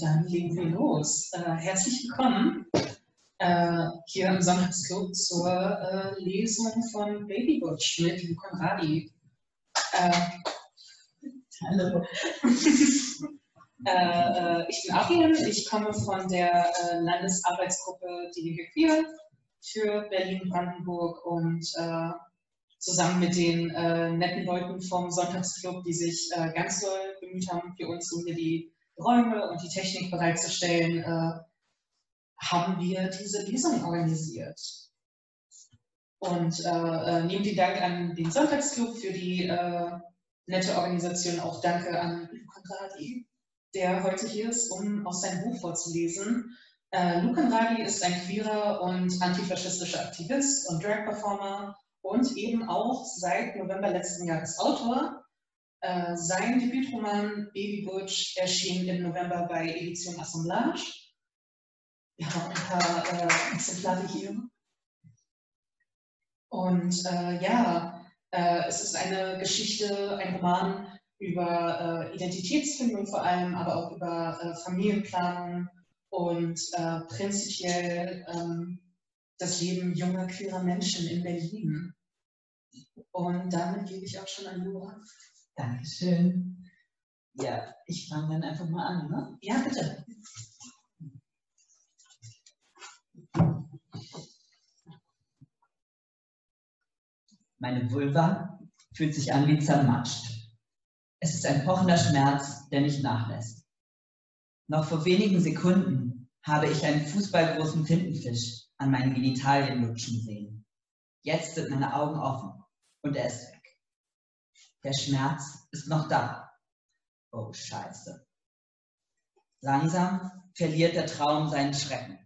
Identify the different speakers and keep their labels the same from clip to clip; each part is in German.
Speaker 1: Dann legen wir los. Äh, herzlich willkommen äh, hier im Sonntagsclub zur äh, Lesung von Baby Butch mit Lucan Radi. Äh, hallo. Äh, äh, ich bin Achim, ich komme von der Landesarbeitsgruppe DGG Queer für Berlin-Brandenburg und zusammen mit den netten Leuten vom Sonntagsclub, die sich ganz doll bemüht haben, für uns um die Räume und die Technik bereitzustellen, äh, haben wir diese Lesung organisiert. Und äh, äh, neben den Dank an den Sonntagsclub für die äh, nette Organisation auch Danke an Lucan Radi, der heute hier ist, um aus seinem Buch vorzulesen. Äh, Lucan Radi ist ein queerer und antifaschistischer Aktivist und Drag-Performer und eben auch seit November letzten Jahres Autor äh, sein Debütroman Baby Butch erschien im November bei Edition Assemblage. Wir haben ein paar äh, Exemplare hier. Und äh, ja, äh, es ist eine Geschichte, ein Roman über äh, Identitätsfindung vor allem, aber auch über Familienplanung und prinzipiell ähm, das Leben junger queerer Menschen in Berlin. Und damit gebe ich auch schon an Jura.
Speaker 2: Dankeschön. Ja, ich fange dann einfach mal an, ne?
Speaker 1: Ja, bitte.
Speaker 2: Meine Vulva fühlt sich an wie zermatscht. Es ist ein pochender Schmerz, der nicht nachlässt. Noch vor wenigen Sekunden habe ich einen fußballgroßen Tintenfisch an meinen Genitalien lutschen sehen. Jetzt sind meine Augen offen und er ist weg. Der Schmerz ist noch da. Oh Scheiße. Langsam verliert der Traum seinen Schrecken.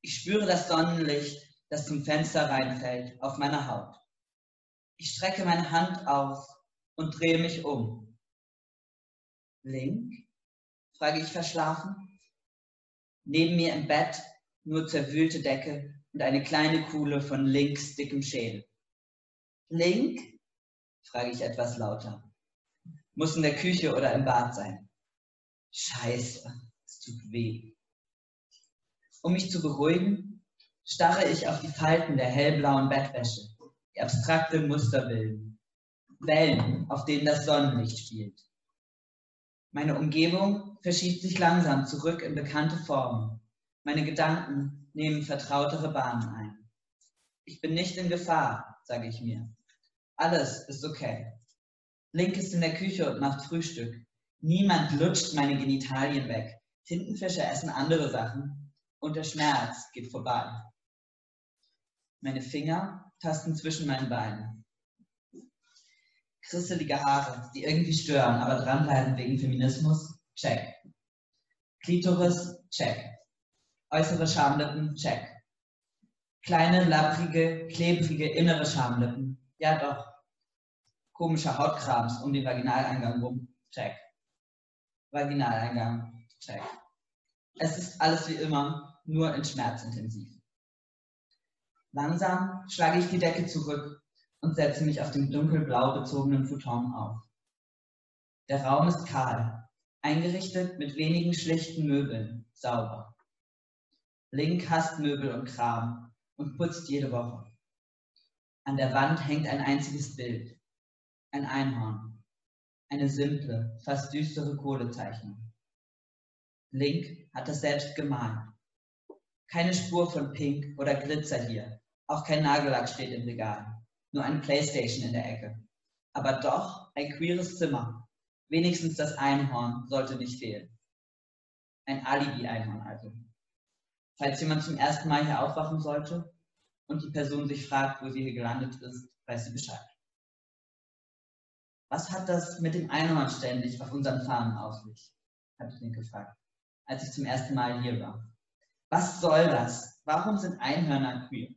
Speaker 2: Ich spüre das Sonnenlicht, das zum Fenster reinfällt, auf meiner Haut. Ich strecke meine Hand aus und drehe mich um. Link? frage ich verschlafen. Neben mir im Bett nur zerwühlte Decke und eine kleine Kuhle von Links dickem Schädel. Link? Frage ich etwas lauter. Muss in der Küche oder im Bad sein. Scheiße, es tut weh. Um mich zu beruhigen, starre ich auf die Falten der hellblauen Bettwäsche, die abstrakte Muster bilden. Wellen, auf denen das Sonnenlicht spielt. Meine Umgebung verschiebt sich langsam zurück in bekannte Formen. Meine Gedanken nehmen vertrautere Bahnen ein. Ich bin nicht in Gefahr, sage ich mir. Alles ist okay. Link ist in der Küche und macht Frühstück. Niemand lutscht meine Genitalien weg. Tintenfische essen andere Sachen und der Schmerz geht vorbei. Meine Finger tasten zwischen meinen Beinen. Krisselige Haare, die irgendwie stören, aber dranbleiben wegen Feminismus, check. Klitoris, check. Äußere Schamlippen, check. Kleine, lapprige, klebrige innere Schamlippen, ja doch. Komischer Hautkrams um den Vaginaleingang rum. Check. Vaginaleingang. Check. Es ist alles wie immer, nur in schmerzintensiv. Langsam schlage ich die Decke zurück und setze mich auf dem dunkelblau bezogenen Futon auf. Der Raum ist kahl, eingerichtet mit wenigen schlichten Möbeln, sauber. Link hasst Möbel und Kram und putzt jede Woche. An der Wand hängt ein einziges Bild. Ein Einhorn. Eine simple, fast düstere Kohlezeichnung. Link hat das selbst gemalt. Keine Spur von Pink oder Glitzer hier. Auch kein Nagellack steht im Regal. Nur eine Playstation in der Ecke. Aber doch ein queeres Zimmer. Wenigstens das Einhorn sollte nicht fehlen. Ein Alibi-Einhorn also. Falls jemand zum ersten Mal hier aufwachen sollte, und die Person sich fragt, wo sie hier gelandet ist, weiß sie Bescheid. Was hat das mit dem Einhorn ständig auf unseren Fahnen auf sich? habe ich ihn gefragt, als ich zum ersten Mal hier war. Was soll das? Warum sind Einhörner queer?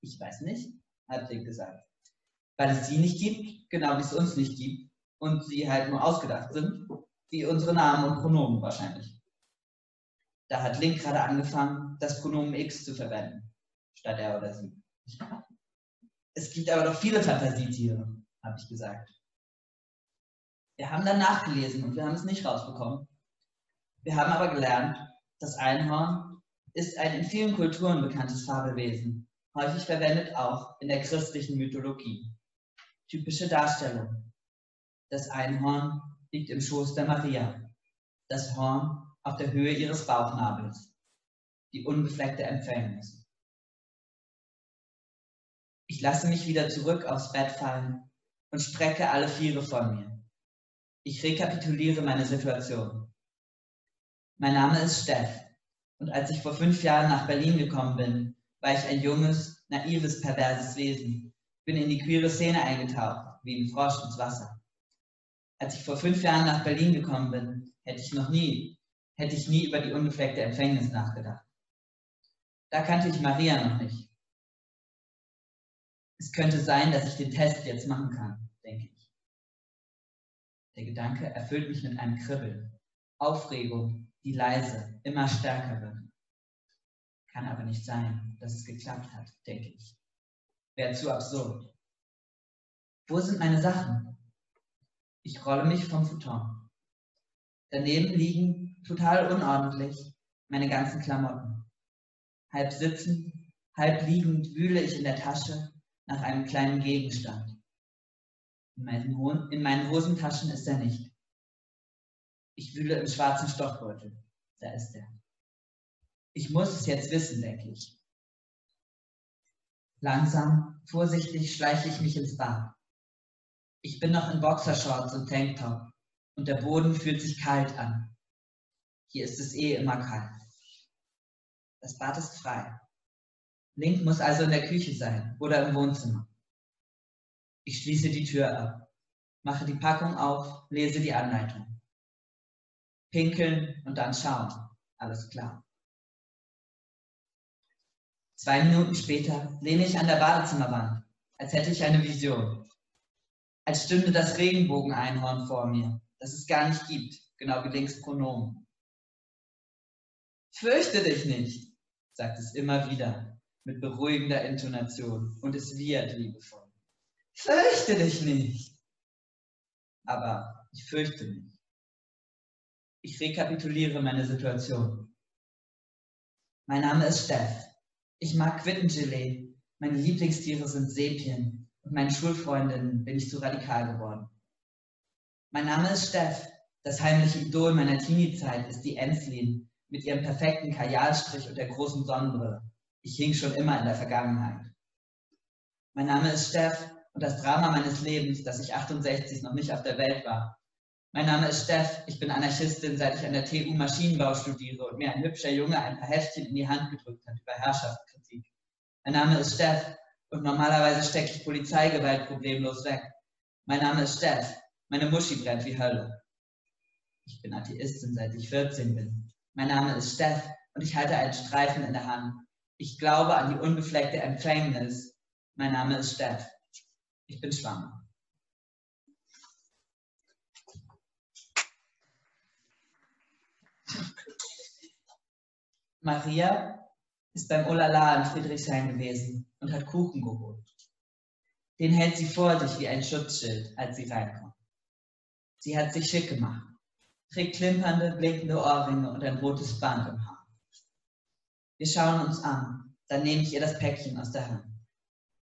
Speaker 2: Ich weiß nicht, hat Link gesagt. Weil es sie nicht gibt, genau wie es uns nicht gibt, und sie halt nur ausgedacht sind, wie unsere Namen und Pronomen wahrscheinlich. Da hat Link gerade angefangen, das Pronomen X zu verwenden statt er oder sie. Es gibt aber doch viele Fantasietiere, habe ich gesagt. Wir haben dann nachgelesen und wir haben es nicht rausbekommen. Wir haben aber gelernt, das Einhorn ist ein in vielen Kulturen bekanntes Fabelwesen, häufig verwendet auch in der christlichen Mythologie. Typische Darstellung. Das Einhorn liegt im Schoß der Maria, das Horn auf der Höhe ihres Bauchnabels, die unbefleckte Empfängnis. Ich lasse mich wieder zurück aufs Bett fallen und strecke alle Viere von mir. Ich rekapituliere meine Situation. Mein Name ist Steff und als ich vor fünf Jahren nach Berlin gekommen bin, war ich ein junges, naives, perverses Wesen, bin in die queere Szene eingetaucht, wie ein Frosch ins Wasser. Als ich vor fünf Jahren nach Berlin gekommen bin, hätte ich noch nie, hätte ich nie über die unbefleckte Empfängnis nachgedacht. Da kannte ich Maria noch nicht. Es könnte sein, dass ich den Test jetzt machen kann, denke ich. Der Gedanke erfüllt mich mit einem Kribbeln, Aufregung, die leise, immer stärker wird. Kann aber nicht sein, dass es geklappt hat, denke ich. Wäre zu absurd. Wo sind meine Sachen? Ich rolle mich vom Futon. Daneben liegen, total unordentlich, meine ganzen Klamotten. Halb sitzend, halb liegend wühle ich in der Tasche nach einem kleinen Gegenstand. In meinen, in meinen Hosentaschen ist er nicht. Ich wühle im schwarzen Stoffbeutel. Da ist er. Ich muss es jetzt wissen, denke ich. Langsam, vorsichtig schleiche ich mich ins Bad. Ich bin noch in Boxershorts und Tanktop und der Boden fühlt sich kalt an. Hier ist es eh immer kalt. Das Bad ist frei. Link muss also in der Küche sein oder im Wohnzimmer. Ich schließe die Tür ab, mache die Packung auf, lese die Anleitung. Pinkeln und dann schauen. Alles klar. Zwei Minuten später lehne ich an der Badezimmerwand, als hätte ich eine Vision als stünde das Regenbogeneinhorn vor mir, das es gar nicht gibt, genau wie links Pronomen. Fürchte dich nicht, sagt es immer wieder mit beruhigender Intonation und es wiehert liebevoll. Fürchte dich nicht. Aber ich fürchte mich. Ich rekapituliere meine Situation. Mein Name ist Steff. Ich mag Quittengelee. Meine Lieblingstiere sind Sepien und meinen Schulfreundinnen bin ich zu radikal geworden. Mein Name ist Steff. Das heimliche Idol meiner Teenie-Zeit ist die Enslin mit ihrem perfekten Kajalstrich und der großen Sonnenbrille. Ich hing schon immer in der Vergangenheit. Mein Name ist Steff und das Drama meines Lebens, dass ich 68 noch nicht auf der Welt war. Mein Name ist Steff, ich bin Anarchistin, seit ich an der TU Maschinenbau studiere und mir ein hübscher Junge ein paar Heftchen in die Hand gedrückt hat über Herrschaftskritik. Mein Name ist Steff, und normalerweise stecke ich Polizeigewalt problemlos weg. Mein Name ist Steff. Meine Muschi brennt wie Hölle. Ich bin Atheistin, seit ich 14 bin. Mein Name ist Steff und ich halte einen Streifen in der Hand. Ich glaube an die unbefleckte Empfängnis. Mein Name ist Steff. Ich bin schwanger. Maria ist beim Olala in Friedrichshain gewesen und hat Kuchen geholt. Den hält sie vor sich wie ein Schutzschild, als sie reinkommt. Sie hat sich schick gemacht, trägt klimpernde, blinkende Ohrringe und ein rotes Band im Haar. Wir schauen uns an, dann nehme ich ihr das Päckchen aus der Hand.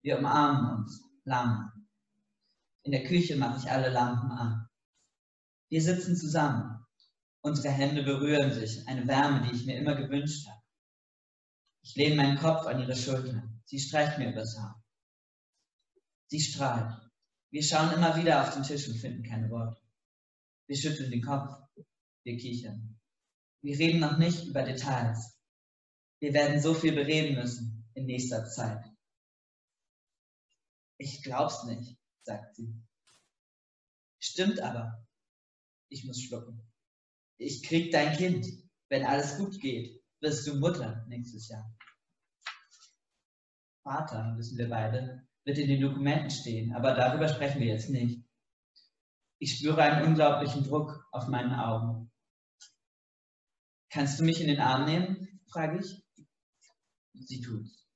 Speaker 2: Wir umarmen uns, lange. In der Küche mache ich alle Lampen an. Wir sitzen zusammen. Unsere Hände berühren sich, eine Wärme, die ich mir immer gewünscht habe. Ich lehne meinen Kopf an ihre Schulter. Sie streicht mir übers Haar. Sie strahlt. Wir schauen immer wieder auf den Tisch und finden keine Worte. Wir schütteln den Kopf. Wir kichern. Wir reden noch nicht über Details. Wir werden so viel bereden müssen in nächster Zeit. Ich glaub's nicht, sagt sie. Stimmt aber. Ich muss schlucken. Ich krieg dein Kind. Wenn alles gut geht, wirst du Mutter nächstes Jahr. Vater, wissen wir beide, wird in den Dokumenten stehen, aber darüber sprechen wir jetzt nicht. Ich spüre einen unglaublichen Druck auf meinen Augen. Kannst du mich in den Arm nehmen? frage ich. Sie tut's.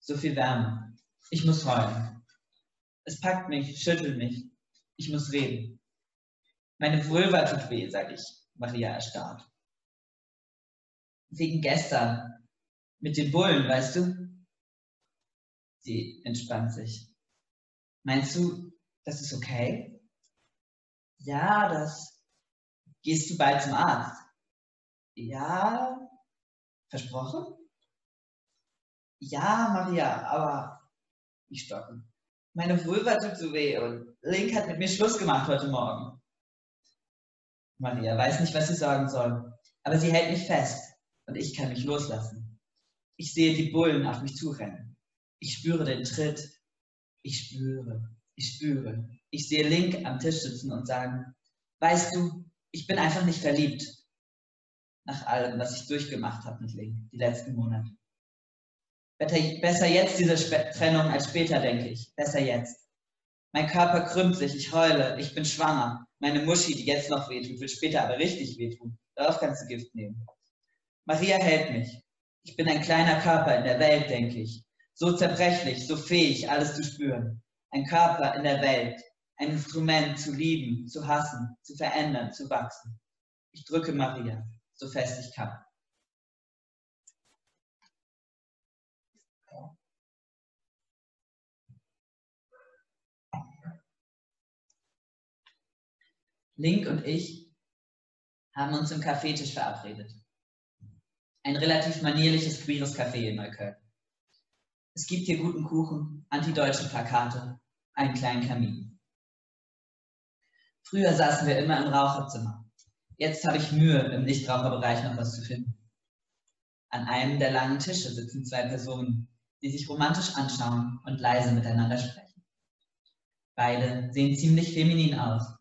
Speaker 2: So viel Wärme. Ich muss heulen. Es packt mich, schüttelt mich. Ich muss reden. Meine Vulva tut weh, sage ich. Maria erstarrt. Wegen gestern. Mit den Bullen, weißt du? Sie entspannt sich. Meinst du, das ist okay? Ja, das. Gehst du bald zum Arzt? Ja. Versprochen? Ja, Maria, aber ich stocke. Meine Vulva tut so weh und Link hat mit mir Schluss gemacht heute Morgen. Maria weiß nicht, was sie sagen soll, aber sie hält mich fest und ich kann mich loslassen. Ich sehe die Bullen auf mich zurennen. Ich spüre den Tritt. Ich spüre, ich spüre. Ich sehe Link am Tisch sitzen und sagen, weißt du, ich bin einfach nicht verliebt. Nach allem, was ich durchgemacht habe mit Link die letzten Monate. Besser jetzt diese Trennung als später, denke ich. Besser jetzt. Mein Körper krümmt sich, ich heule, ich bin schwanger. Meine Muschi, die jetzt noch wehtut, wird später aber richtig wehtun. Darauf kannst du Gift nehmen. Maria hält mich. Ich bin ein kleiner Körper in der Welt, denke ich. So zerbrechlich, so fähig, alles zu spüren. Ein Körper in der Welt. Ein Instrument zu lieben, zu hassen, zu verändern, zu wachsen. Ich drücke Maria, so fest ich kann. Link und ich haben uns im Kaffeetisch verabredet. Ein relativ manierliches, queeres Café in Neukölln. Es gibt hier guten Kuchen, antideutsche Plakate, einen kleinen Kamin. Früher saßen wir immer im Raucherzimmer. Jetzt habe ich Mühe, im Nichtraucherbereich noch was zu finden. An einem der langen Tische sitzen zwei Personen, die sich romantisch anschauen und leise miteinander sprechen. Beide sehen ziemlich feminin aus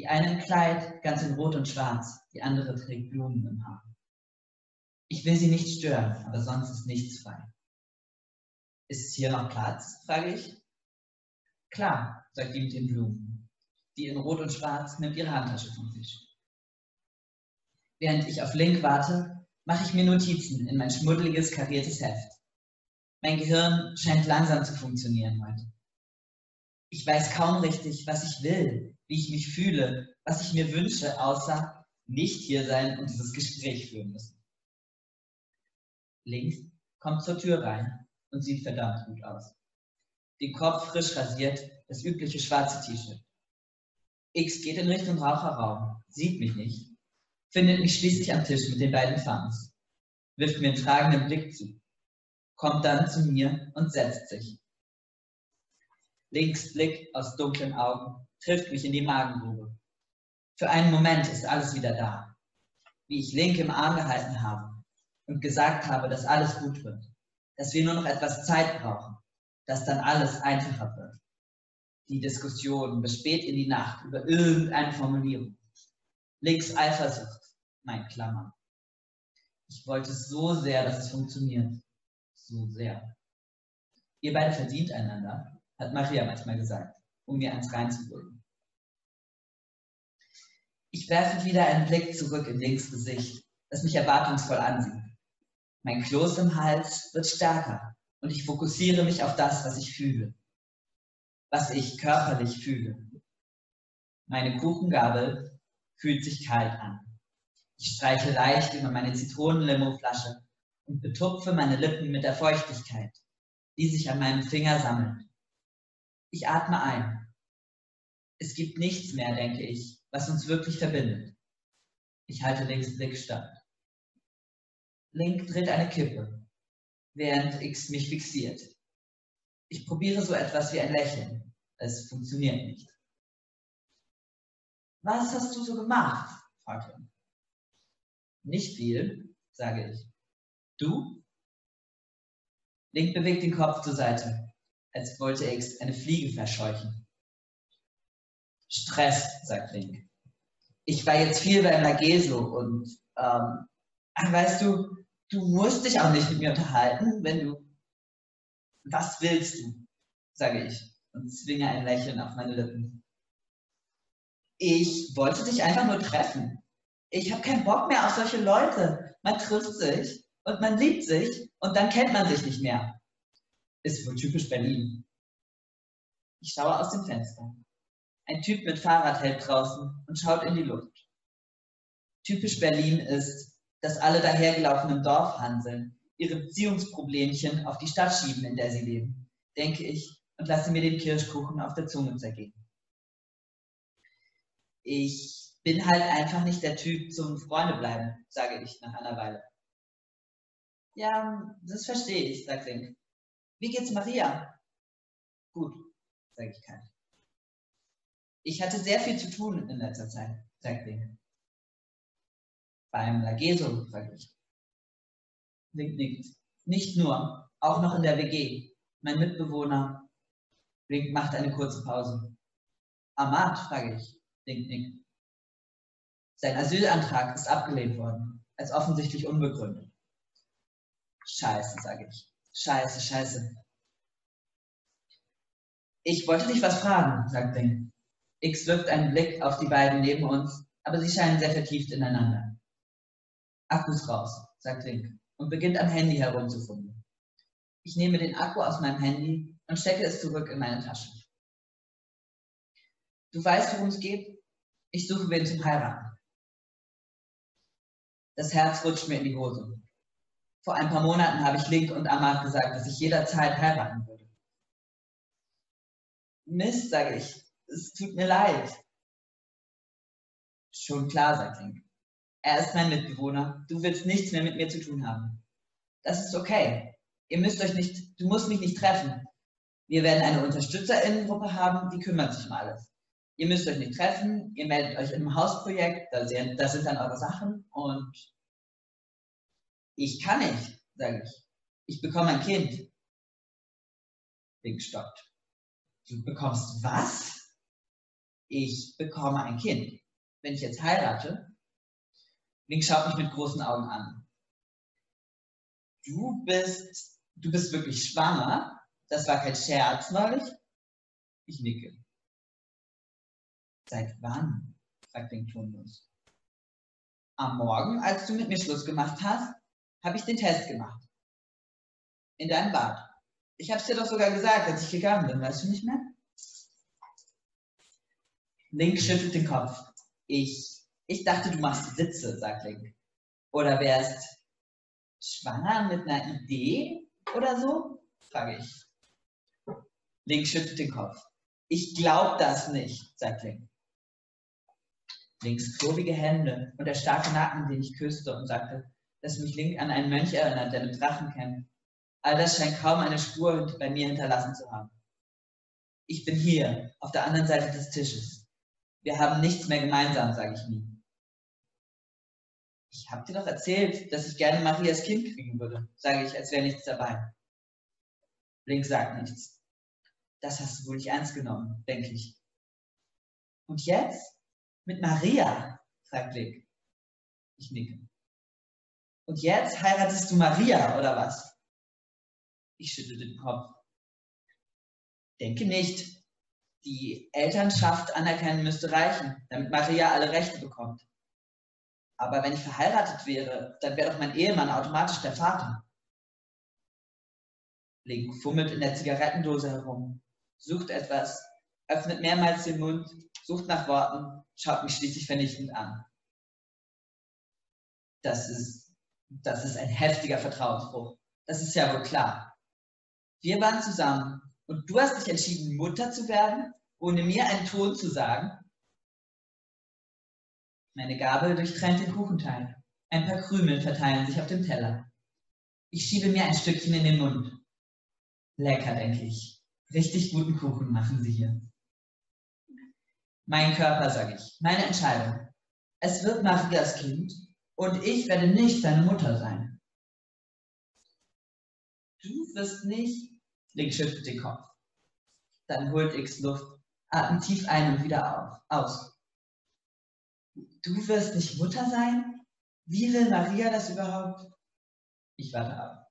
Speaker 2: die eine im Kleid, ganz in Rot und Schwarz, die andere trägt Blumen im Haar. Ich will sie nicht stören, aber sonst ist nichts frei. Ist hier noch Platz? frage ich. Klar, sagt die mit den Blumen. Die in Rot und Schwarz nimmt ihre Handtasche vom Tisch. Während ich auf Link warte, mache ich mir Notizen in mein schmuddeliges, kariertes Heft. Mein Gehirn scheint langsam zu funktionieren heute. Ich weiß kaum richtig, was ich will, wie ich mich fühle, was ich mir wünsche, außer nicht hier sein und dieses Gespräch führen müssen. Links kommt zur Tür rein und sieht verdammt gut aus. Den Kopf frisch rasiert, das übliche schwarze T-Shirt. X geht in Richtung Raucherraum, sieht mich nicht, findet mich schließlich am Tisch mit den beiden Fans, wirft mir einen fragenden Blick zu, kommt dann zu mir und setzt sich. Links Blick aus dunklen Augen trifft mich in die Magengrube. Für einen Moment ist alles wieder da. Wie ich Link im Arm gehalten habe und gesagt habe, dass alles gut wird, dass wir nur noch etwas Zeit brauchen, dass dann alles einfacher wird. Die Diskussion bis spät in die Nacht über irgendeine Formulierung. Links Eifersucht, mein Klammer. Ich wollte so sehr, dass es funktioniert. So sehr. Ihr beide verdient einander, hat Maria manchmal gesagt um mir eins reinzuholen. Ich werfe wieder einen Blick zurück in Links Gesicht, das mich erwartungsvoll ansieht. Mein Kloß im Hals wird stärker und ich fokussiere mich auf das, was ich fühle. Was ich körperlich fühle. Meine Kuchengabel fühlt sich kalt an. Ich streiche leicht über meine Zitronenlimo-Flasche und betupfe meine Lippen mit der Feuchtigkeit, die sich an meinem Finger sammelt. Ich atme ein. Es gibt nichts mehr, denke ich, was uns wirklich verbindet. Ich halte Links Blick stand. Link dreht eine Kippe, während X mich fixiert. Ich probiere so etwas wie ein Lächeln. Es funktioniert nicht. Was hast du so gemacht? fragt er. Nicht viel, sage ich. Du? Link bewegt den Kopf zur Seite als wollte X eine Fliege verscheuchen. Stress, sagt Link. Ich war jetzt viel bei Mageso und ähm, weißt du, du musst dich auch nicht mit mir unterhalten, wenn du. Was willst du? sage ich und zwinge ein Lächeln auf meine Lippen. Ich wollte dich einfach nur treffen. Ich habe keinen Bock mehr auf solche Leute. Man trifft sich und man liebt sich und dann kennt man sich nicht mehr. Ist wohl typisch Berlin. Ich schaue aus dem Fenster. Ein Typ mit Fahrrad hält draußen und schaut in die Luft. Typisch Berlin ist, dass alle dahergelaufenen Dorfhanseln ihre Beziehungsproblemchen auf die Stadt schieben, in der sie leben, denke ich und lasse mir den Kirschkuchen auf der Zunge zergehen. Ich bin halt einfach nicht der Typ zum Freunde bleiben, sage ich nach einer Weile. Ja, das verstehe ich, sagt Link. Wie geht's Maria? Gut, sage ich kalt. Ich hatte sehr viel zu tun in letzter Zeit, sagt Link. Beim Lageso, sage ich. Link nickt. Nicht nur, auch noch in der WG. Mein Mitbewohner. Link macht eine kurze Pause. Ahmad, frage ich. Link nickt. Sein Asylantrag ist abgelehnt worden, als offensichtlich unbegründet. Scheiße, sage ich. Scheiße, scheiße. Ich wollte dich was fragen, sagt Link. X wirft einen Blick auf die beiden neben uns, aber sie scheinen sehr vertieft ineinander. Akkus raus, sagt Link und beginnt am Handy herumzufummeln. Ich nehme den Akku aus meinem Handy und stecke es zurück in meine Tasche. Du weißt, worum es geht? Ich suche wen zum Heiraten. Das Herz rutscht mir in die Hose. Vor ein paar Monaten habe ich Link und Amar gesagt, dass ich jederzeit heiraten würde. Mist, sage ich. Es tut mir leid. Schon klar, sagt Link. Er ist mein Mitbewohner. Du willst nichts mehr mit mir zu tun haben. Das ist okay. Ihr müsst euch nicht, du musst mich nicht treffen. Wir werden eine Unterstützerinnengruppe haben, die kümmert sich um alles. Ihr müsst euch nicht treffen, ihr meldet euch im Hausprojekt, da sind, da sind dann eure Sachen und ich kann nicht, sage ich. Ich bekomme ein Kind. Link stoppt. Du bekommst was? Ich bekomme ein Kind. Wenn ich jetzt heirate, Link schaut mich mit großen Augen an. Du bist, du bist wirklich schwanger? Das war kein Scherz neulich? Ich nicke. Seit wann? fragt Link tonlos. Am Morgen, als du mit mir Schluss gemacht hast, habe ich den Test gemacht. In deinem Bad. Ich habe es dir doch sogar gesagt, als ich gegangen bin, weißt du nicht mehr? Link schüttelt den Kopf. Ich, ich dachte, du machst Witze, sagt Link. Oder wärst schwanger mit einer Idee oder so? frage ich. Link schüttelt den Kopf. Ich glaube das nicht, sagt Link. Links klobige Hände und der starke Nacken, den ich küsste und sagte, dass mich Link an einen Mönch erinnert, der mit Drachen kämpft. All das scheint kaum eine Spur bei mir hinterlassen zu haben. Ich bin hier, auf der anderen Seite des Tisches. Wir haben nichts mehr gemeinsam, sage ich nie. Ich habe dir doch erzählt, dass ich gerne Marias Kind kriegen würde, sage ich, als wäre nichts dabei. Link sagt nichts. Das hast du wohl nicht ernst genommen, denke ich. Und jetzt? Mit Maria? fragt Link. Ich nicke. Und jetzt heiratest du Maria, oder was? Ich schüttel den Kopf. Denke nicht. Die Elternschaft anerkennen müsste reichen, damit Maria alle Rechte bekommt. Aber wenn ich verheiratet wäre, dann wäre doch mein Ehemann automatisch der Vater. Link fummelt in der Zigarettendose herum, sucht etwas, öffnet mehrmals den Mund, sucht nach Worten, schaut mich schließlich vernichtend an. Das ist das ist ein heftiger Vertrauensbruch. Das ist ja wohl klar. Wir waren zusammen und du hast dich entschieden, Mutter zu werden, ohne mir einen Ton zu sagen. Meine Gabel durchtrennt den Kuchenteig. Ein paar Krümel verteilen sich auf dem Teller. Ich schiebe mir ein Stückchen in den Mund. Lecker, denke ich. Richtig guten Kuchen machen sie hier. Mein Körper, sage ich. Meine Entscheidung. Es wird Marias Kind und ich werde nicht deine Mutter sein. Du wirst nicht, Link schüttelt den Kopf. Dann holt X Luft, atmet tief ein und wieder auf, aus. Du wirst nicht Mutter sein? Wie will Maria das überhaupt? Ich warte ab.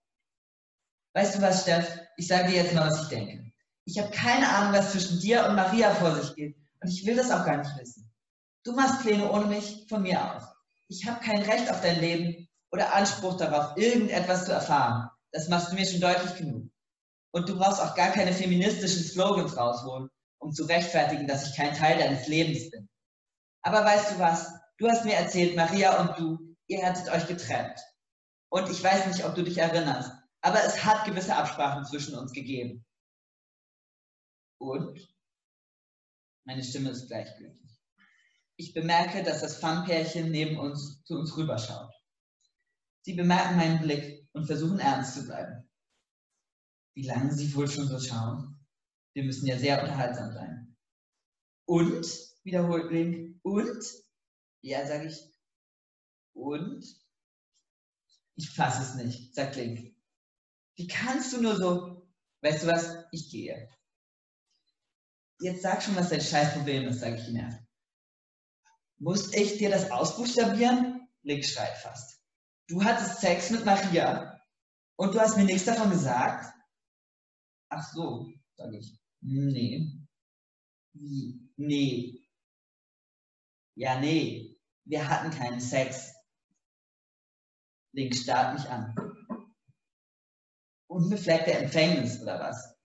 Speaker 2: Weißt du was, Steff? Ich sage dir jetzt mal, was ich denke. Ich habe keine Ahnung, was zwischen dir und Maria vor sich geht. Und ich will das auch gar nicht wissen. Du machst Pläne ohne mich, von mir aus ich habe kein Recht auf dein Leben oder Anspruch darauf, irgendetwas zu erfahren. Das machst du mir schon deutlich genug. Und du brauchst auch gar keine feministischen Slogans rausholen, um zu rechtfertigen, dass ich kein Teil deines Lebens bin. Aber weißt du was? Du hast mir erzählt, Maria und du, ihr hattet euch getrennt. Und ich weiß nicht, ob du dich erinnerst, aber es hat gewisse Absprachen zwischen uns gegeben. Und? Meine Stimme ist gleichgültig. Ich bemerke, dass das Fun-Pärchen neben uns zu uns rüberschaut. Sie bemerken meinen Blick und versuchen ernst zu bleiben. Wie lange sie wohl schon so schauen? Wir müssen ja sehr unterhaltsam sein. Und, wiederholt Link, und? Ja, sage ich. Und? Ich fasse es nicht, sagt Link. Wie kannst du nur so? Weißt du was? Ich gehe. Jetzt sag schon, was dein Scheißproblem ist, sage ich ihm erst. Muss ich dir das ausbuchstabieren? Link schreit fast. Du hattest Sex mit Maria und du hast mir nichts davon gesagt? Ach so, sage ich. Nee. Wie? Nee. Ja, nee. Wir hatten keinen Sex. Link starrt mich an. Unbefleckte Empfängnis, oder was?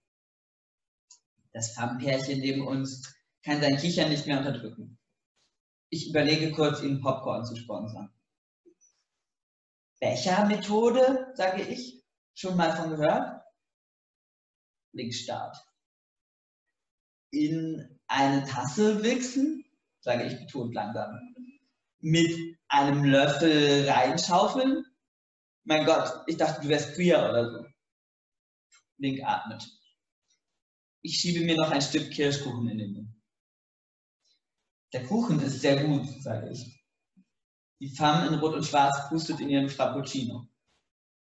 Speaker 2: Das Farmpärchen neben uns kann sein Kichern nicht mehr unterdrücken. Ich überlege kurz, ihnen Popcorn zu sponsern. Bechermethode, sage ich. Schon mal von gehört? Linksstart. In eine Tasse wichsen, sage ich betont langsam. Mit einem Löffel reinschaufeln? Mein Gott, ich dachte, du wärst queer oder so. Link atmet. Ich schiebe mir noch ein Stück Kirschkuchen in den Mund. Der Kuchen ist sehr gut, sage ich. Die Femme in Rot und Schwarz pustet in ihren Frappuccino.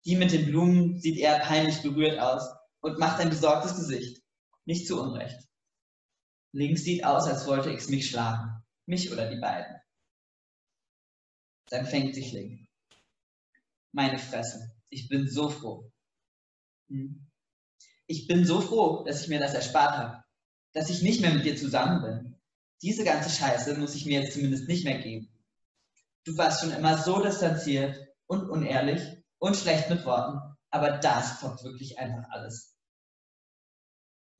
Speaker 2: Die mit den Blumen sieht eher peinlich berührt aus und macht ein besorgtes Gesicht. Nicht zu Unrecht. Links sieht aus, als wollte X mich schlagen. Mich oder die beiden. Dann fängt sich Link. Meine Fresse. Ich bin so froh. Hm. Ich bin so froh, dass ich mir das erspart habe. Dass ich nicht mehr mit dir zusammen bin. Diese ganze Scheiße muss ich mir jetzt zumindest nicht mehr geben. Du warst schon immer so distanziert und unehrlich und schlecht mit Worten, aber das toppt wirklich einfach alles.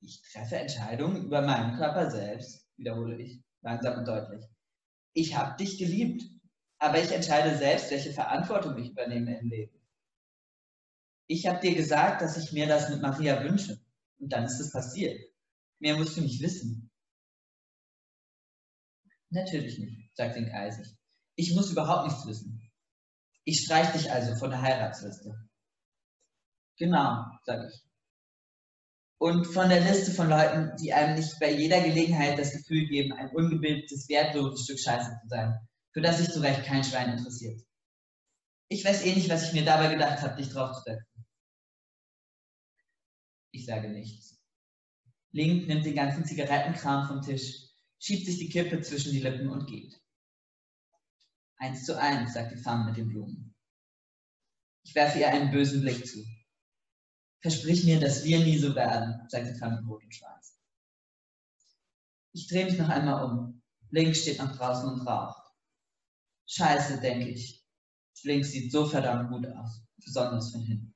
Speaker 2: Ich treffe Entscheidungen über meinen Körper selbst, wiederhole ich, langsam und deutlich. Ich habe dich geliebt, aber ich entscheide selbst, welche Verantwortung ich übernehme im Leben. Ich habe dir gesagt, dass ich mir das mit Maria wünsche. Und dann ist es passiert. Mehr musst du nicht wissen. Natürlich nicht, sagt Link eisig. Ich muss überhaupt nichts wissen. Ich streich dich also von der Heiratsliste. Genau, sage ich. Und von der Liste von Leuten, die einem nicht bei jeder Gelegenheit das Gefühl geben, ein ungebildetes, wertloses Stück Scheiße zu sein, für das sich zu Recht kein Schwein interessiert. Ich weiß eh nicht, was ich mir dabei gedacht habe, dich draufzusetzen. Ich sage nichts. Link nimmt den ganzen Zigarettenkram vom Tisch, schiebt sich die Kippe zwischen die Lippen und geht. Eins zu eins, sagt die Femme mit den Blumen. Ich werfe ihr einen bösen Blick zu. Versprich mir, dass wir nie so werden, sagt die Femme in Rot und Schwarz. Ich drehe mich noch einmal um. Link steht noch draußen und raucht. Scheiße, denke ich. Link sieht so verdammt gut aus, besonders von hinten.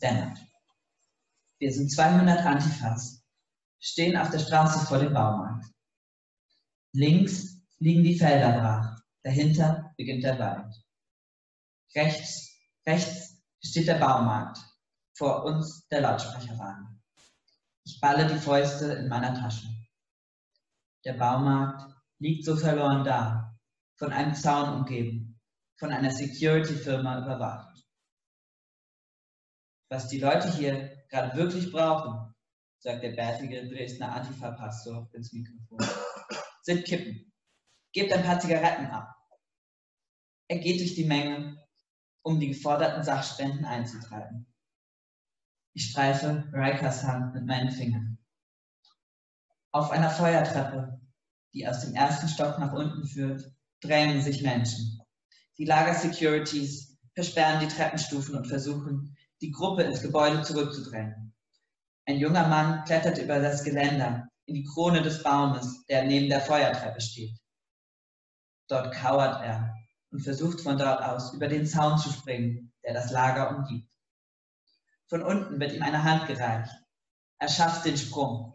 Speaker 2: dämmert. Wir sind 200 Antifas, stehen auf der Straße vor dem Baumarkt. Links liegen die Felder brach, dahinter beginnt der Wald. Rechts, rechts steht der Baumarkt, vor uns der Lautsprecherwagen. Ich balle die Fäuste in meiner Tasche. Der Baumarkt liegt so verloren da, von einem Zaun umgeben, von einer Security-Firma überwacht was die Leute hier gerade wirklich brauchen, sagt der bärtige Dresdner Antifa-Pastor ins Mikrofon, sind Kippen. Gebt ein paar Zigaretten ab. Er geht durch die Menge, um die geforderten Sachspenden einzutreiben. Ich streife Rikers Hand mit meinen Fingern. Auf einer Feuertreppe, die aus dem ersten Stock nach unten führt, drängen sich Menschen. Die Lager-Securities versperren die Treppenstufen und versuchen, die Gruppe ins Gebäude zurückzudrängen. Ein junger Mann klettert über das Geländer in die Krone des Baumes, der neben der Feuertreppe steht. Dort kauert er und versucht von dort aus über den Zaun zu springen, der das Lager umgibt. Von unten wird ihm eine Hand gereicht. Er schafft den Sprung.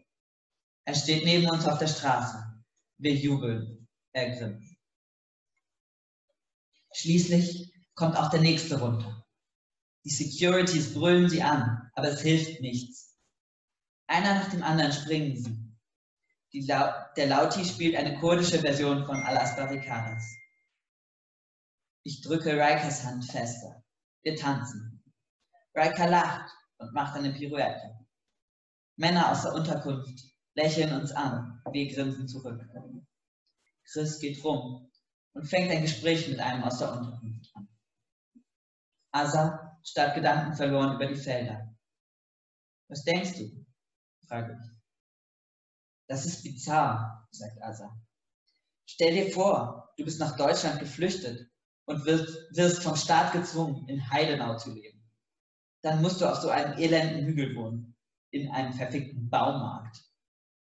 Speaker 2: Er steht neben uns auf der Straße. Wir jubeln. Er grinst. Schließlich kommt auch der nächste runter. Die Securities brüllen sie an, aber es hilft nichts. Einer nach dem anderen springen sie. La der Lauti spielt eine kurdische Version von Alas Barricadas. Ich drücke Rikers Hand fester. Wir tanzen. Riker lacht und macht eine Pirouette. Männer aus der Unterkunft lächeln uns an. Wir grinsen zurück. Chris geht rum und fängt ein Gespräch mit einem aus der Unterkunft an. Asa starrt gedankenverloren über die Felder. Was denkst du? Frage ich. Das ist bizarr, sagt Asa. Stell dir vor, du bist nach Deutschland geflüchtet und wirst, wirst vom Staat gezwungen, in Heidenau zu leben. Dann musst du auf so einem elenden Hügel wohnen, in einem verfickten Baumarkt.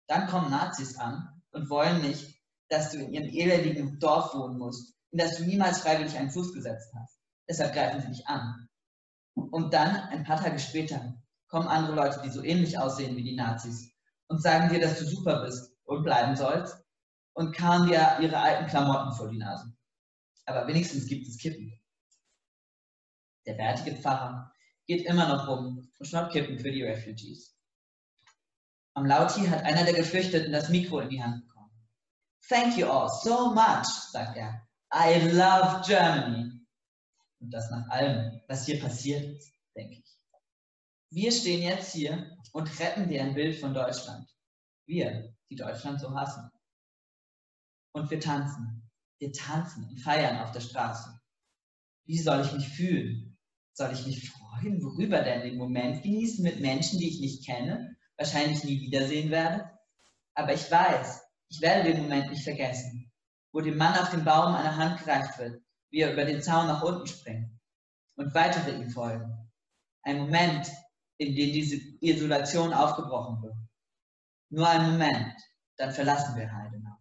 Speaker 2: Dann kommen Nazis an und wollen nicht, dass du in ihrem elendigen Dorf wohnen musst, in das du niemals freiwillig einen Fuß gesetzt hast. Deshalb greifen sie dich an. Und dann, ein paar Tage später, kommen andere Leute, die so ähnlich aussehen wie die Nazis und sagen dir, dass du super bist und bleiben sollst und kauen dir ihre alten Klamotten vor die Nase. Aber wenigstens gibt es Kippen. Der bärtige Pfarrer geht immer noch rum und schnappt Kippen für die Refugees. Am Lauti hat einer der Geflüchteten das Mikro in die Hand bekommen. Thank you all so much, sagt er. I love Germany. Und das nach allem, was hier passiert ist, denke ich. Wir stehen jetzt hier und retten dir ein Bild von Deutschland. Wir, die Deutschland so hassen. Und wir tanzen. Wir tanzen und feiern auf der Straße. Wie soll ich mich fühlen? Soll ich mich freuen? Worüber denn den Moment genießen mit Menschen, die ich nicht kenne? wahrscheinlich nie wiedersehen werde. Aber ich weiß, ich werde den Moment nicht vergessen, wo dem Mann auf dem Baum eine Hand gereicht wird, wie er über den Zaun nach unten springt und weitere ihm folgen. Ein Moment, in dem diese Isolation aufgebrochen wird. Nur ein Moment, dann verlassen wir Heidenau.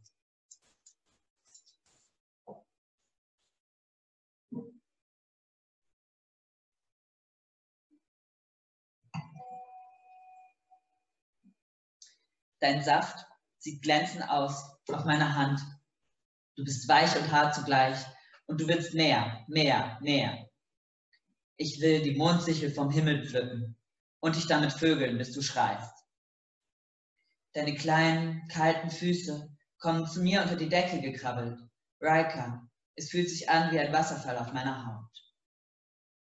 Speaker 2: Dein Saft sieht glänzend aus auf meiner Hand. Du bist weich und hart zugleich und du willst mehr, mehr, mehr. Ich will die Mondsichel vom Himmel pflücken und dich damit vögeln, bis du schreist. Deine kleinen, kalten Füße kommen zu mir unter die Decke gekrabbelt. Riker, es fühlt sich an wie ein Wasserfall auf meiner Haut.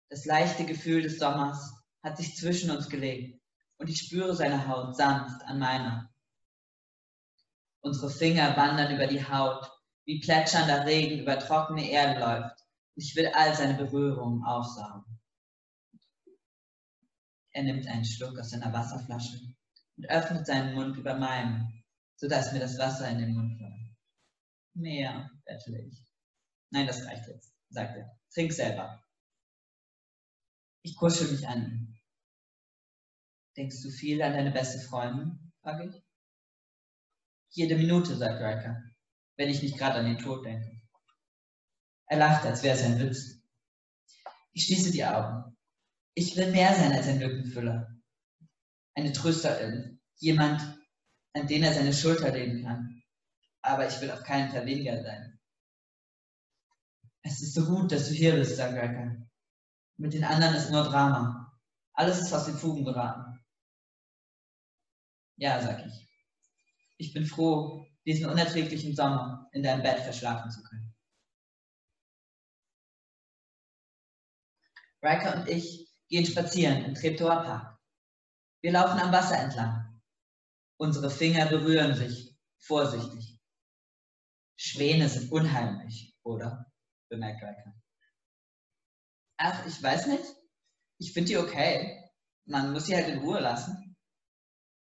Speaker 2: Das leichte Gefühl des Sommers hat sich zwischen uns gelegt und ich spüre seine Haut sanft an meiner. Unsere Finger wandern über die Haut, wie plätschernder Regen über trockene Erde läuft. Ich will all seine Berührungen aufsaugen. Er nimmt einen Schluck aus seiner Wasserflasche und öffnet seinen Mund über meinen, sodass mir das Wasser in den Mund läuft. Mehr, bettle ich. Nein, das reicht jetzt, sagt er. Trink selber. Ich kuschel mich an ihn. Denkst du viel an deine beste Freundin? frage ich. Jede Minute, sagt Riker, wenn ich nicht gerade an den Tod denke. Er lacht, als wäre es ein Witz. Ich schließe die Augen. Ich will mehr sein als ein Lückenfüller. Eine Trösterin. Jemand, an den er seine Schulter legen kann. Aber ich will auf keinen Fall weniger sein. Es ist so gut, dass du hier bist, Riker. Mit den anderen ist nur Drama. Alles ist aus den Fugen geraten. Ja, sag ich. Ich bin froh, diesen unerträglichen Sommer in deinem Bett verschlafen zu können. Riker und ich gehen spazieren im Treptower Park. Wir laufen am Wasser entlang. Unsere Finger berühren sich vorsichtig. Schwäne sind unheimlich, oder? bemerkt Riker. Ach, ich weiß nicht. Ich finde die okay. Man muss sie halt in Ruhe lassen.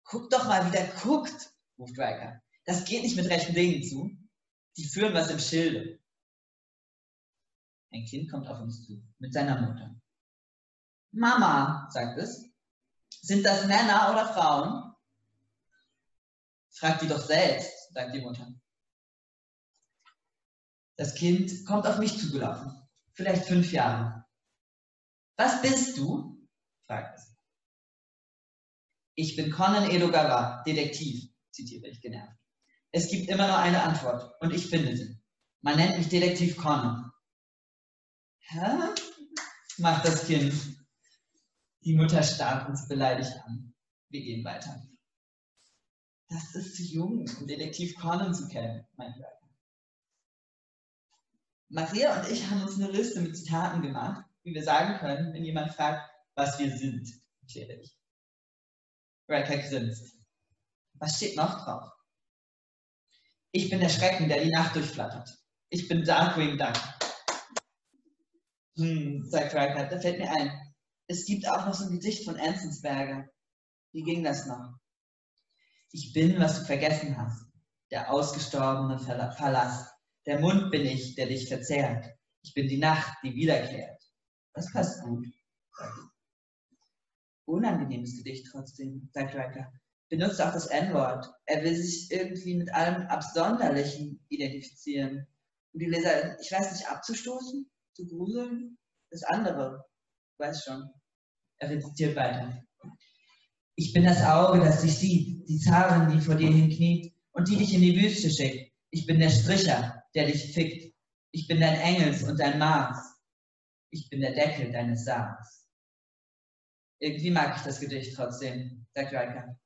Speaker 2: Guck doch mal, wie der guckt, ruft Riker. Das geht nicht mit rechten Dingen zu. Die führen was im Schilde. Ein Kind kommt auf uns zu, mit seiner Mutter. Mama, sagt es, sind das Männer oder Frauen? Frag die doch selbst, sagt die Mutter. Das Kind kommt auf mich zugelaufen, vielleicht fünf Jahre. Was bist du? fragt es. Ich bin Conan Edogawa, Detektiv, zitiere ich genervt. Es gibt immer nur eine Antwort und ich finde sie. Man nennt mich Detektiv Conan. Hä? macht das Kind. Die Mutter starrt uns beleidigt an. Wir gehen weiter. Das ist zu jung, um Detektiv Conan zu kennen, meint Werner. Maria und ich haben uns eine Liste mit Zitaten gemacht, wie wir sagen können, wenn jemand fragt, was wir sind, erkläre ich. Riker grinst. Was steht noch drauf? Ich bin der Schrecken, der die Nacht durchflattert. Ich bin Darkwing Duck. Hm, sagt Riker, da fällt mir ein. Es gibt auch noch so ein Gedicht von Enzensberger. Wie ging das noch? Ich bin, was du vergessen hast. Der ausgestorbene Verlass. Der Mund bin ich, der dich verzehrt. Ich bin die Nacht, die wiederkehrt. Das passt gut. Unangenehmes Gedicht trotzdem, sagt Riker. Benutzt auch das N-Wort. Er will sich irgendwie mit allem Absonderlichen identifizieren. Um die Leser, ich weiß nicht, abzustoßen, zu gruseln. Das andere, weiß schon. Er rezitiert weiter. Ich bin das Auge, das dich sieht, die Zarin, die vor dir hinkniet und die dich in die Wüste schickt. Ich bin der Stricher, der dich fickt. Ich bin dein Engels und dein Mars. Ich bin der Deckel deines Saals. Irgendwie mag ich das Gedicht trotzdem, sagt Riker.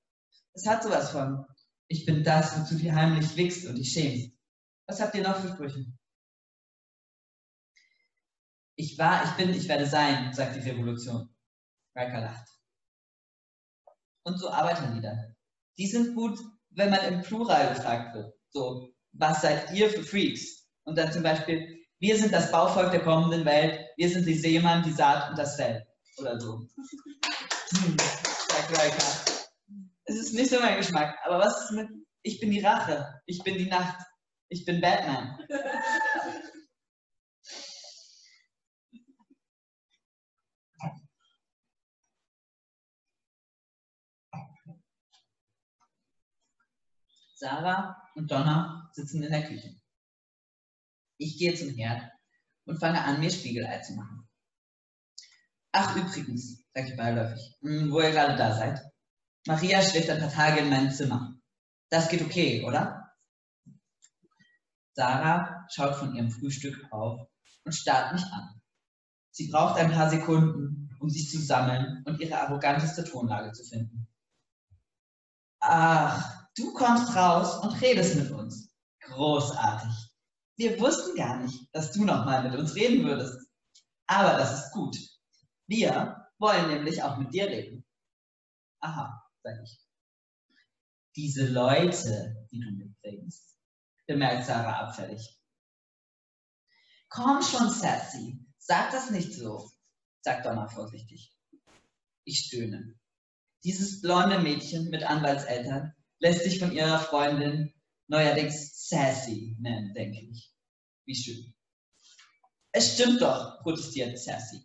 Speaker 2: Es hat sowas von, ich bin das, wozu du heimlich wickst und dich schämst. Was habt ihr noch für Sprüche? Ich war, ich bin, ich werde sein, sagt die Revolution. Riker lacht. Und so Arbeiterlieder. Die sind gut, wenn man im Plural gefragt wird. So, was seid ihr für Freaks? Und dann zum Beispiel, wir sind das Bauvolk der kommenden Welt, wir sind die Seemann, die Saat und das Fell. Oder so. Hm, es ist nicht so mein Geschmack, aber was ist mit, ich bin die Rache, ich bin die Nacht, ich bin Batman. Sarah und Donna sitzen in der Küche. Ich gehe zum Herd und fange an, mir Spiegelei zu machen. Ach, übrigens, sage ich beiläufig, hm, wo ihr gerade da seid. Maria schläft ein paar Tage in meinem Zimmer. Das geht okay, oder? Sarah schaut von ihrem Frühstück auf und starrt mich an. Sie braucht ein paar Sekunden, um sich zu sammeln und ihre arroganteste Tonlage zu finden. Ach, Du kommst raus und redest mit uns. Großartig. Wir wussten gar nicht, dass du nochmal mit uns reden würdest. Aber das ist gut. Wir wollen nämlich auch mit dir reden. Aha, sag ich. Diese Leute, die du mitbringst, bemerkt Sarah abfällig. Komm schon, Sassy, sag das nicht so, sagt Donna vorsichtig. Ich stöhne. Dieses blonde Mädchen mit Anwaltseltern lässt sich von ihrer Freundin neuerdings Sassy nennen, denke ich. Wie schön. Es stimmt doch, protestiert Sassy.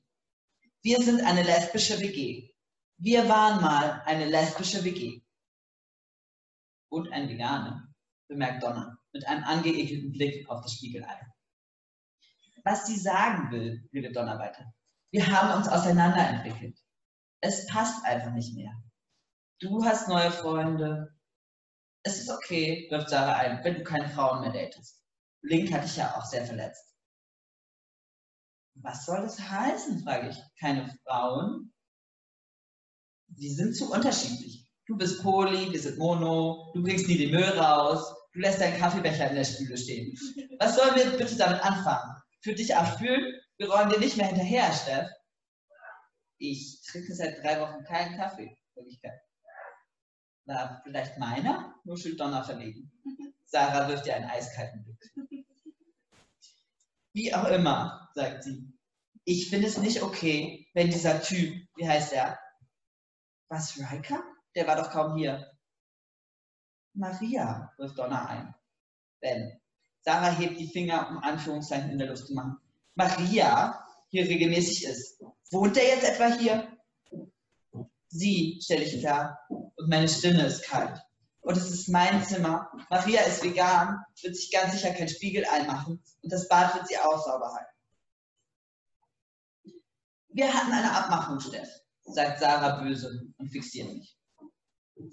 Speaker 2: Wir sind eine lesbische WG. Wir waren mal eine lesbische WG. Und ein Veganer, bemerkt Donna mit einem angeekelten Blick auf das Spiegelei. Was sie sagen will, redet Donna weiter. Wir haben uns auseinanderentwickelt. Es passt einfach nicht mehr. Du hast neue Freunde, es ist okay, wirft Sarah ein, wenn du keine Frauen mehr datest. Link hat dich ja auch sehr verletzt. Was soll das heißen, frage ich. Keine Frauen? Die sind zu unterschiedlich. Du bist Poli, wir sind Mono, du bringst nie den Müll raus, du lässt deinen Kaffeebecher in der Spüle stehen. Was sollen wir bitte damit anfangen? Für dich abfühlen? Wir räumen dir nicht mehr hinterher, Steff. Ich trinke seit drei Wochen keinen Kaffee, Wirklichkeit. Na, vielleicht meiner? nuschelt Donna verlegen. Sarah wirft ihr einen eiskalten Blick. Wie auch immer, sagt sie. Ich finde es nicht okay, wenn dieser Typ, wie heißt er? Was, Riker? Der war doch kaum hier. Maria, wirft Donna ein. Ben. Sarah hebt die Finger, um Anführungszeichen in der Luft zu machen. Maria hier regelmäßig ist. Wohnt er jetzt etwa hier? Sie, stelle ich klar, und meine Stimme ist kalt. Und es ist mein Zimmer. Maria ist vegan, wird sich ganz sicher kein Spiegel einmachen und das Bad wird sie auch sauber halten. Wir hatten eine Abmachung, Steff, sagt Sarah böse und fixiert mich.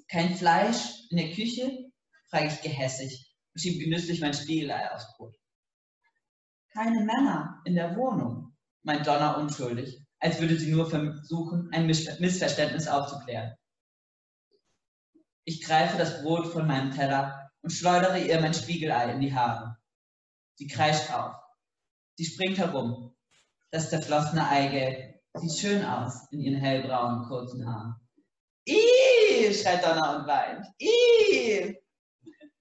Speaker 2: Kein Fleisch in der Küche? frage ich gehässig und schiebe genüsslich mein Spiegelei aufs Brot. Keine Männer in der Wohnung, meint Donna unschuldig, als würde sie nur versuchen, ein Missverständnis aufzuklären. Ich greife das Brot von meinem Teller und schleudere ihr mein Spiegelei in die Haare. Sie kreischt auf. Sie springt herum. Das zerflossene Eigelb sieht schön aus in ihren hellbraunen, kurzen Haaren. Ih, schreit Donna und weint. Ih!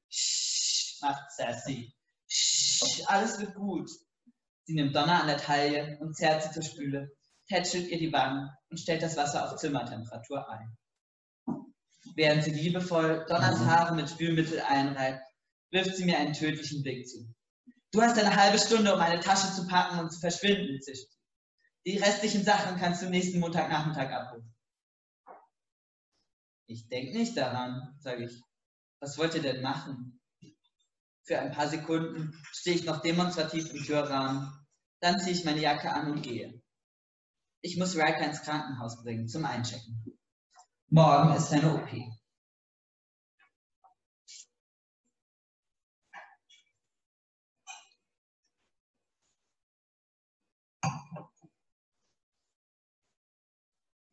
Speaker 2: Sch, macht Sassy. Sch, alles wird gut. Sie nimmt Donna an der Taille und zerrt sie zur Spüle, tätschelt ihr die Wangen und stellt das Wasser auf Zimmertemperatur ein. Während sie liebevoll Donners Haare mit Spülmittel einreibt, wirft sie mir einen tödlichen Blick zu. Du hast eine halbe Stunde, um eine Tasche zu packen und zu verschwinden, zischt Die restlichen Sachen kannst du nächsten Montagnachmittag abholen. Ich denke nicht daran, sage ich. Was wollt ihr denn machen? Für ein paar Sekunden stehe ich noch demonstrativ im Türrahmen. Dann ziehe ich meine Jacke an und gehe. Ich muss Riker ins Krankenhaus bringen zum Einchecken. Morgen ist eine OP.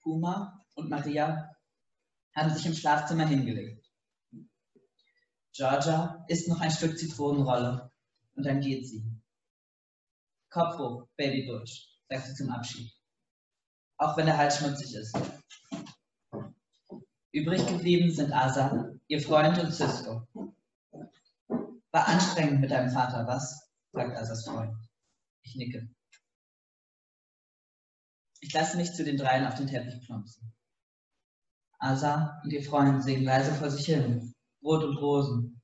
Speaker 2: Puma und Maria haben sich im Schlafzimmer hingelegt. Georgia isst noch ein Stück Zitronenrolle und dann geht sie. Kopf hoch, Baby Butch, sagt sie zum Abschied. Auch wenn der Hals schmutzig ist. Übrig geblieben sind Asa, ihr Freund und Cisco. War anstrengend mit deinem Vater, was? fragt Asas Freund. Ich nicke. Ich lasse mich zu den dreien auf den Teppich plumpsen. Asa und ihr Freund singen leise vor sich hin, Brot und Rosen.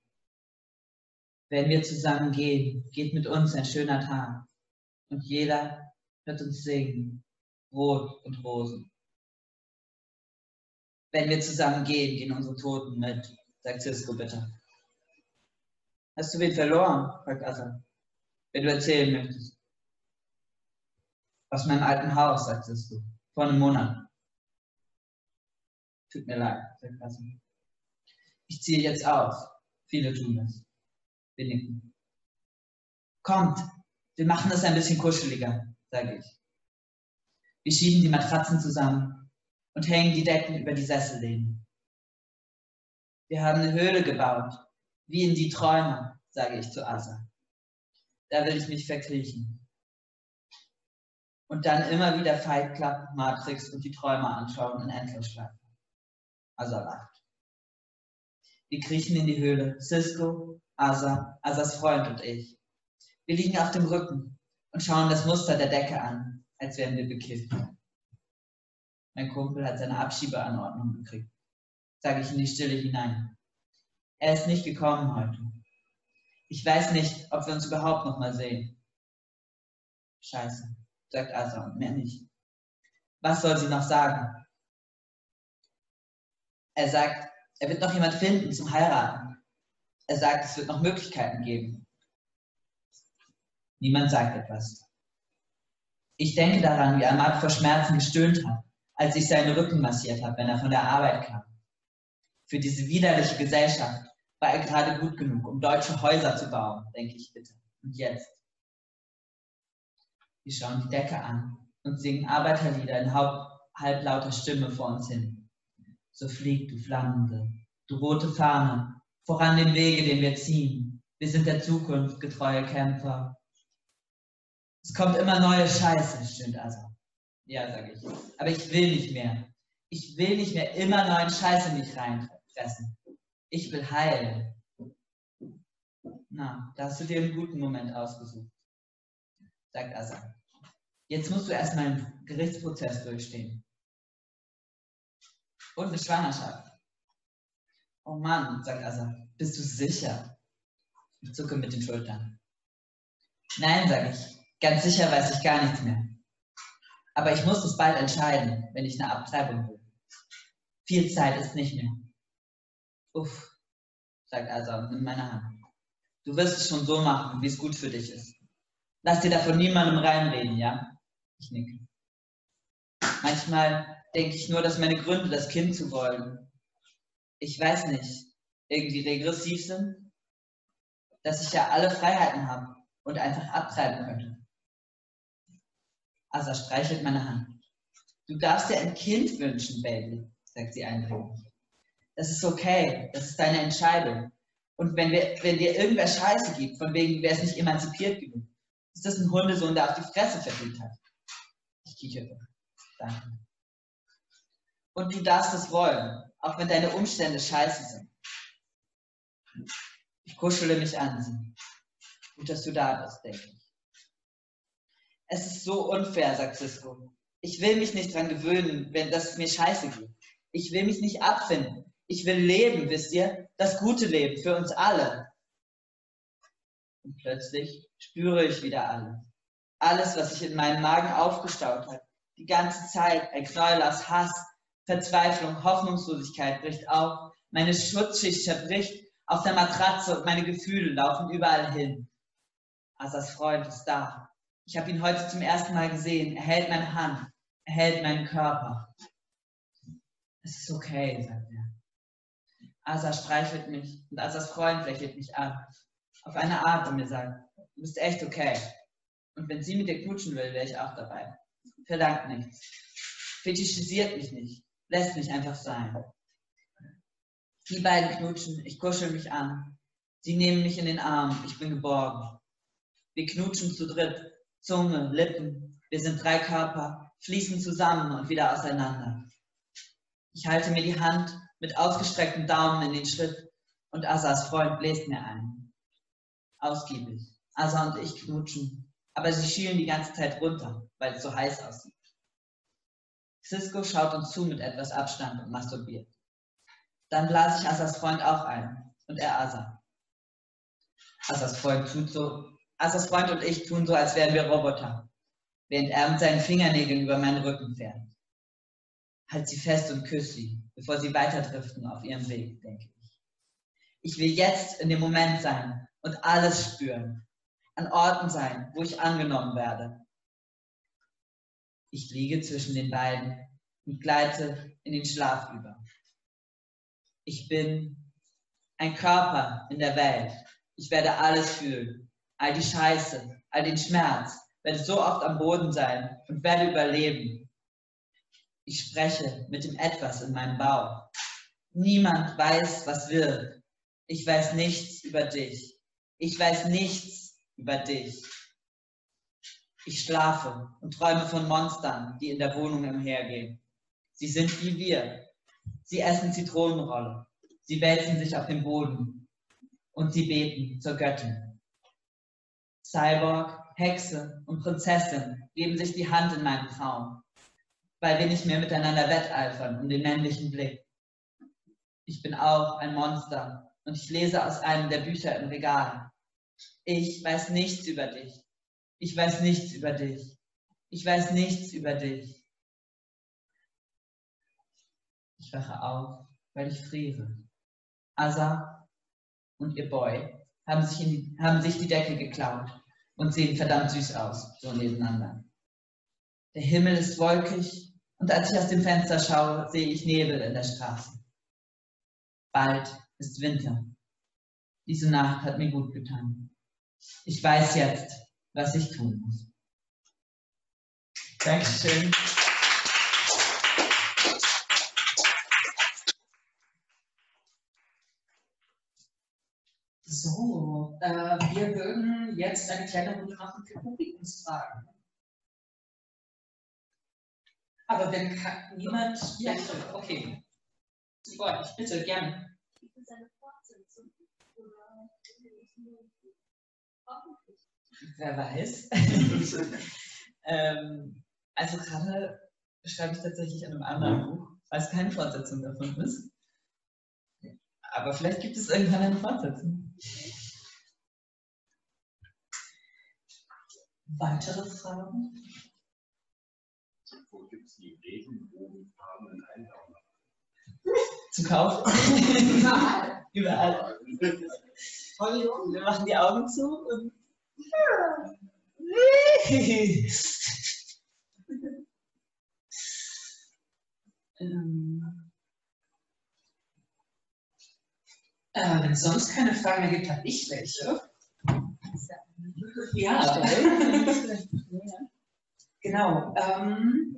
Speaker 2: Wenn wir zusammen gehen, geht mit uns ein schöner Tag. Und jeder wird uns singen, Brot und Rosen. Wenn wir zusammen gehen, gehen unsere Toten mit, sagt Cisco bitter. Hast du wen verloren? fragt Asa. Wenn du erzählen möchtest. Aus meinem alten Haus, sagt Cisco. Vor einem Monat. Tut mir leid, sagt Asa. Ich ziehe jetzt aus. Viele tun das. Wir nicken. Kommt, wir machen es ein bisschen kuscheliger, sage ich. Wir schieben die Matratzen zusammen und hängen die Decken über die Sessellehnen. Wir haben eine Höhle gebaut, wie in die Träume, sage ich zu Asa. Da will ich mich verkriechen. Und dann immer wieder Fight Club, Matrix und die Träume anschauen in Endlosschleife. Asa lacht. Wir kriechen in die Höhle. Cisco, Asa, Asas Freund und ich. Wir liegen auf dem Rücken und schauen das Muster der Decke an, als wären wir bekifft. Mein Kumpel hat seine Abschiebeanordnung gekriegt. Sage ich in die Stille hinein. Er ist nicht gekommen heute. Ich weiß nicht, ob wir uns überhaupt noch mal sehen. Scheiße, sagt Asa und mehr nicht. Was soll sie noch sagen? Er sagt, er wird noch jemand finden zum Heiraten. Er sagt, es wird noch Möglichkeiten geben. Niemand sagt etwas. Ich denke daran, wie Ahmad vor Schmerzen gestöhnt hat, als ich seinen Rücken massiert habe, wenn er von der Arbeit kam. Für diese widerliche Gesellschaft war er gerade gut genug, um deutsche Häuser zu bauen, denke ich bitte. Und jetzt? Wir schauen die Decke an und singen Arbeiterlieder in halblauter Stimme vor uns hin. So fliegt du Flammende, du rote Fahne, voran den Wege, den wir ziehen. Wir sind der Zukunft getreue Kämpfer. Es kommt immer neue Scheiße, stimmt also. Ja, sage ich. Aber ich will nicht mehr. Ich will nicht mehr immer neuen Scheiß in mich reinfressen. Ich will heilen. Na, da hast du dir einen guten Moment ausgesucht, sagt Asa. Jetzt musst du erstmal einen Gerichtsprozess durchstehen. Und eine Schwangerschaft. Oh Mann, sagt Asa, bist du sicher? Ich zucke mit den Schultern. Nein, sage ich, ganz sicher weiß ich gar nichts mehr. Aber ich muss es bald entscheiden, wenn ich eine Abtreibung will. Viel Zeit ist nicht mehr. Uff, sagt Asa und nimmt meine Hand. Du wirst es schon so machen, wie es gut für dich ist. Lass dir davon niemandem reinreden, ja? Ich nicke. Manchmal denke ich nur, dass meine Gründe, das Kind zu wollen, ich weiß nicht, irgendwie regressiv sind, dass ich ja alle Freiheiten habe und einfach abtreiben könnte. Asa streichelt meine Hand. Du darfst dir ein Kind wünschen, Baby, sagt sie eindringlich. Das ist okay, das ist deine Entscheidung. Und wenn, wir, wenn dir irgendwer Scheiße gibt, von wegen, wer es nicht emanzipiert genug, ist das ein Hundesohn, der auf die Fresse verdient hat. Ich kicherte. Danke. Und du darfst es wollen, auch wenn deine Umstände scheiße sind. Ich kuschele mich an sie. Gut, dass du da bist, denke ich. Es ist so unfair, sagt Cisco. Ich will mich nicht dran gewöhnen, wenn das mir scheiße geht. Ich will mich nicht abfinden. Ich will leben, wisst ihr? Das gute Leben für uns alle. Und plötzlich spüre ich wieder alles. Alles, was sich in meinem Magen aufgestaut hat. Die ganze Zeit, ein Knäuel aus Hass, Verzweiflung, Hoffnungslosigkeit bricht auf. Meine Schutzschicht zerbricht auf der Matratze und meine Gefühle laufen überall hin. Asas Freund ist da. Ich habe ihn heute zum ersten Mal gesehen. Er hält meine Hand, er hält meinen Körper. Es ist okay, sagt er. Asa streichelt mich und Asas Freund lächelt mich an. Auf eine Art und mir sagt, du bist echt okay. Und wenn sie mit dir knutschen will, wäre ich auch dabei. Verlangt nichts. Fetischisiert mich nicht. Lässt mich einfach sein. Die beiden knutschen, ich kuschel mich an. Sie nehmen mich in den Arm, ich bin geborgen. Wir knutschen zu dritt, Zunge, Lippen, wir sind drei Körper, fließen zusammen und wieder auseinander. Ich halte mir die Hand mit ausgestreckten Daumen in den Schritt und Asas Freund bläst mir ein. Ausgiebig. Asa und ich knutschen, aber sie schielen die ganze Zeit runter, weil es so heiß aussieht. Cisco schaut uns zu mit etwas Abstand und masturbiert. Dann blas ich Asas Freund auch ein und er Asa. Asas Freund tut so, Asas Freund und ich tun so, als wären wir Roboter, während er mit seinen Fingernägeln über meinen Rücken fährt. Halt sie fest und küss sie, bevor sie weiterdriften auf ihrem Weg, denke ich. Ich will jetzt in dem Moment sein und alles spüren, an Orten sein, wo ich angenommen werde. Ich liege zwischen den beiden und gleite in den Schlaf über. Ich bin ein Körper in der Welt. Ich werde alles fühlen, all die Scheiße, all den Schmerz, werde so oft am Boden sein und werde überleben. Ich spreche mit dem Etwas in meinem Bauch. Niemand weiß, was wird. Ich weiß nichts über dich. Ich weiß nichts über dich. Ich schlafe und träume von Monstern, die in der Wohnung umhergehen. Sie sind wie wir. Sie essen Zitronenrolle. Sie wälzen sich auf dem Boden. Und sie beten zur Göttin. Cyborg, Hexe und Prinzessin geben sich die Hand in meinem Traum weil wir nicht mehr miteinander wetteifern um den männlichen Blick. Ich bin auch ein Monster und ich lese aus einem der Bücher im Regal. Ich weiß nichts über dich. Ich weiß nichts über dich. Ich weiß nichts über dich. Ich wache auf, weil ich friere. Asa und ihr Boy haben sich, die, haben sich die Decke geklaut und sehen verdammt süß aus, so nebeneinander. Der Himmel ist wolkig und als ich aus dem Fenster schaue, sehe ich Nebel in der Straße. Bald ist Winter. Diese Nacht hat mir gut getan. Ich weiß jetzt, was ich tun muss. Dankeschön.
Speaker 1: So, äh, wir würden jetzt eine kleine Runde machen für Publikumsfragen. Aber wenn niemand. Ja, okay. Ich bitte, gerne.
Speaker 2: Wer weiß. ähm, also gerade schreibe ich tatsächlich an einem anderen Buch, weil es keine Fortsetzung davon ist. Aber vielleicht gibt es irgendwann eine Fortsetzung.
Speaker 1: Weitere Fragen?
Speaker 3: Wo gibt es die regenbogenfarbenen Einhörner?
Speaker 2: Zu kaufen?
Speaker 1: Überall.
Speaker 2: Überall. Hollywood, wir machen die Augen zu und. Ähm,
Speaker 1: Äh, wenn es sonst keine Fragen mehr gibt, habe ich welche. Ja, genau. Ähm,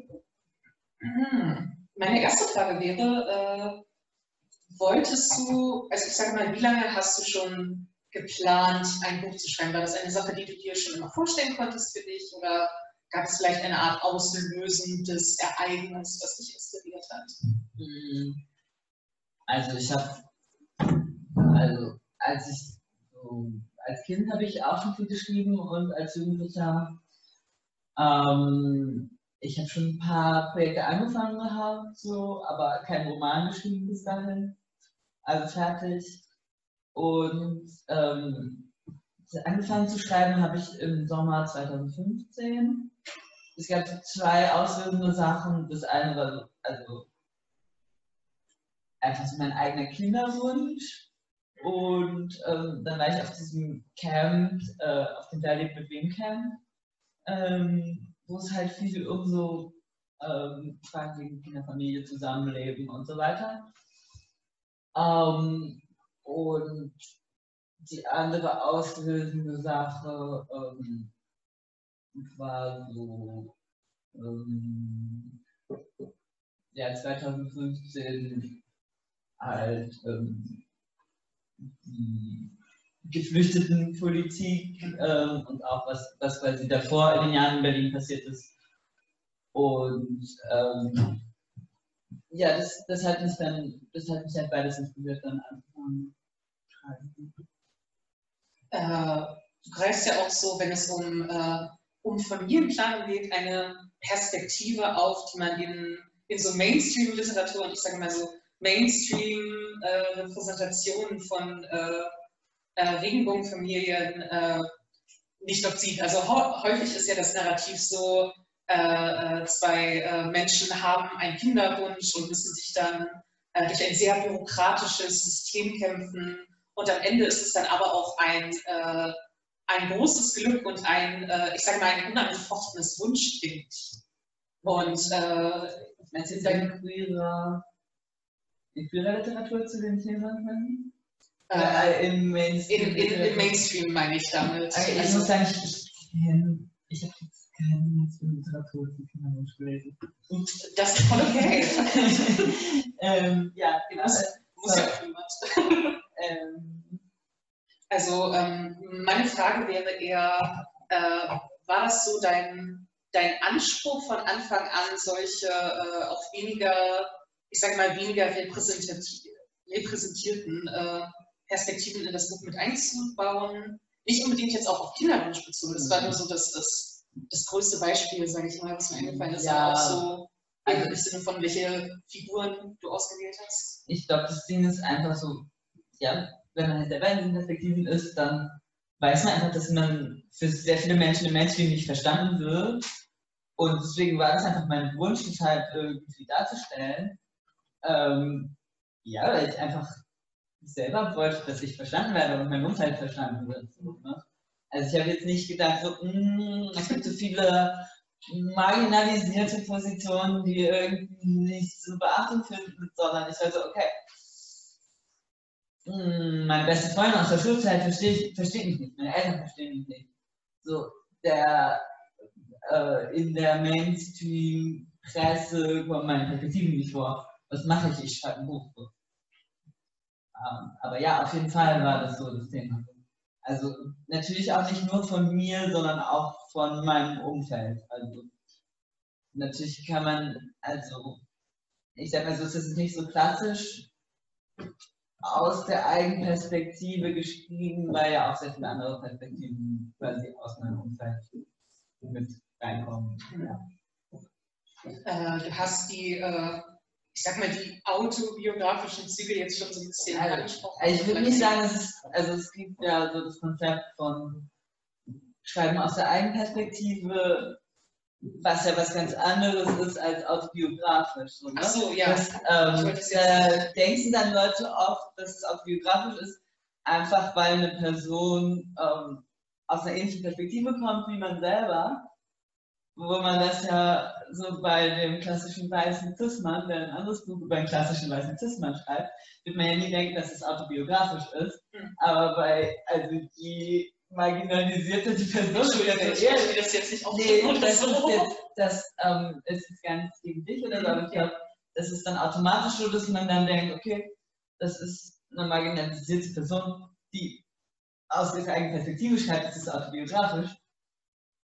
Speaker 1: hm, meine erste Frage wäre, äh, wolltest du, also ich sage mal, wie lange hast du schon geplant, ein Buch zu schreiben? War das eine Sache, die du dir schon immer vorstellen konntest für dich oder gab es vielleicht eine Art auslösendes Ereignis, was dich inspiriert hat?
Speaker 2: Mm, Also ich habe, also als ich so, als Kind habe ich auch schon viel geschrieben und als Jugendlicher, ähm, ich habe schon ein paar Projekte angefangen gehabt, so, aber keinen Roman geschrieben bis dahin, also fertig. Und ähm, angefangen zu schreiben habe ich im Sommer 2015. Es gab zwei auslösende Sachen. Das eine war so, also einfach so mein eigener Kinderwunsch. Und ähm, dann war ich auf diesem Camp, äh, auf dem lebt mit wem Camp, ähm, wo es halt viel um so ähm, Fragen wegen Kinderfamilie, Zusammenleben und so weiter. Ähm, und die andere auslösende Sache ähm, war so, ähm, ja, 2015 halt ähm, die Geflüchtetenpolitik ähm, und auch was, was quasi davor in den Jahren in Berlin passiert ist. Und ähm, ja, das, das hat mich dann, das hat mich halt beides inspiriert, dann zu schreiben.
Speaker 1: Äh, du greifst ja auch so, wenn es um, äh, um Familienplanung geht, eine Perspektive auf, die man in, in so Mainstream-Literatur und ich sage mal so Mainstream-Repräsentationen von äh, äh, Regenbogenfamilien äh, nicht oft sieht. Also häufig ist ja das Narrativ so, äh, äh, zwei äh, Menschen haben einen Kinderwunsch und müssen sich dann äh, durch ein sehr bürokratisches System kämpfen. Und am Ende ist es dann aber auch ein, äh, ein großes Glück und ein, äh, ich sage mal, ein unangefochtenes Wunschkind. Und äh,
Speaker 2: Meinst du jetzt eine queere, eine queere Literatur zu dem Thema? drin?
Speaker 1: äh,
Speaker 2: Äh, Im Mainstream.
Speaker 1: in, in, im Mainstream meine ich damit.
Speaker 2: Also, ich
Speaker 1: Also,
Speaker 2: muss sagen, ich, ich, ich habe jetzt keine Mainstream-Literatur zu Kinderwunsch gelesen.
Speaker 1: Das ist voll okay.
Speaker 2: ähm, ja, genau.
Speaker 1: Muss ja auch niemand.
Speaker 2: Ähm,
Speaker 1: Also ähm, meine Frage wäre eher, äh, war das so dein, dein Anspruch von Anfang an, solche äh, auch weniger, ich sage mal, weniger repräsentierten äh, Perspektiven in das Buch mit einzubauen? Nicht unbedingt jetzt auch auf Kinderwunsch bezogen, das war nur so das, das, das größte Beispiel, sage ich mal, was mir eingefallen ist,
Speaker 2: Ja.
Speaker 1: auch so
Speaker 2: Also-
Speaker 1: im Sinne von, welche Figuren du ausgewählt hast.
Speaker 2: ich glaube, das Ding ist einfach so, ja, wenn man halt selber in diesen Perspektiven ist, dann weiß man einfach, dass man für sehr viele Menschen im Mainstream nicht verstanden wird. Und deswegen war das einfach mein Wunsch, das halt irgendwie darzustellen. Ähm, ja, weil ich einfach selber wollte, dass ich verstanden werde und mein Umfeld verstanden wird. Ne? Also ich habe jetzt nicht gedacht, so, "Mm, es gibt so viele marginalisierte Positionen, die irgendwie nicht zur Beachtung finden, sondern ich war so, okay, hm, meine beste Freundin aus der Schulzeit versteht, versteht mich nicht, meine Eltern verstehen mich nicht. So, der, äh, in der Mainstream-Presse kommen meine Perspektiven nicht vor. Was mache ich? Ich schreibe ein Buch. So. Ähm, aber ja, auf jeden Fall war das so das Thema. Also natürlich auch nicht nur von mir, sondern auch von meinem Umfeld. Also natürlich kann man, also ich sag mal so, es ist nicht so klassisch aus der Eigenperspektive geschrieben, weil ja auch sehr viele andere Perspektiven quasi aus meinem Umfeld mit reinkommen. Ja.
Speaker 1: Äh, du hast die, äh, ich sag mal, die autobiografischen Züge jetzt schon so ein bisschen
Speaker 2: Also,
Speaker 1: angesprochen.
Speaker 2: Also ich würde nicht sagen, es ist, also es gibt ja so das Konzept von Schreiben aus der Eigenperspektive, was ja was ganz anderes ist als autobiografisch. So, ne?
Speaker 1: Ach so, ja.
Speaker 2: Das, ähm, da denken dann Leute oft, dass es autobiografisch ist, einfach weil eine Person ähm, aus einer ähnlichen Perspektive kommt wie man selber, wo man das ja so bei dem klassischen weißen Cis-Mann, der ein anderes Buch über einen klassischen weißen Cis-Mann schreibt, wird man ja nie denken, dass es autobiografisch ist.
Speaker 1: Mhm.
Speaker 2: Aber bei, also je marginalisierte die Person ist,
Speaker 1: ich
Speaker 2: ja,
Speaker 1: möchte das jetzt nicht
Speaker 2: Nee,
Speaker 1: oder
Speaker 2: das ist
Speaker 1: so.
Speaker 2: jetzt, das ähm, ist jetzt gar nichts gegen dich oder so, aber ich glaube, das ist dann automatisch so, dass man dann denkt, okay, das ist eine marginalisierte Person, die aus ihrer eigenen Perspektive schreibt, das ist autobiografisch.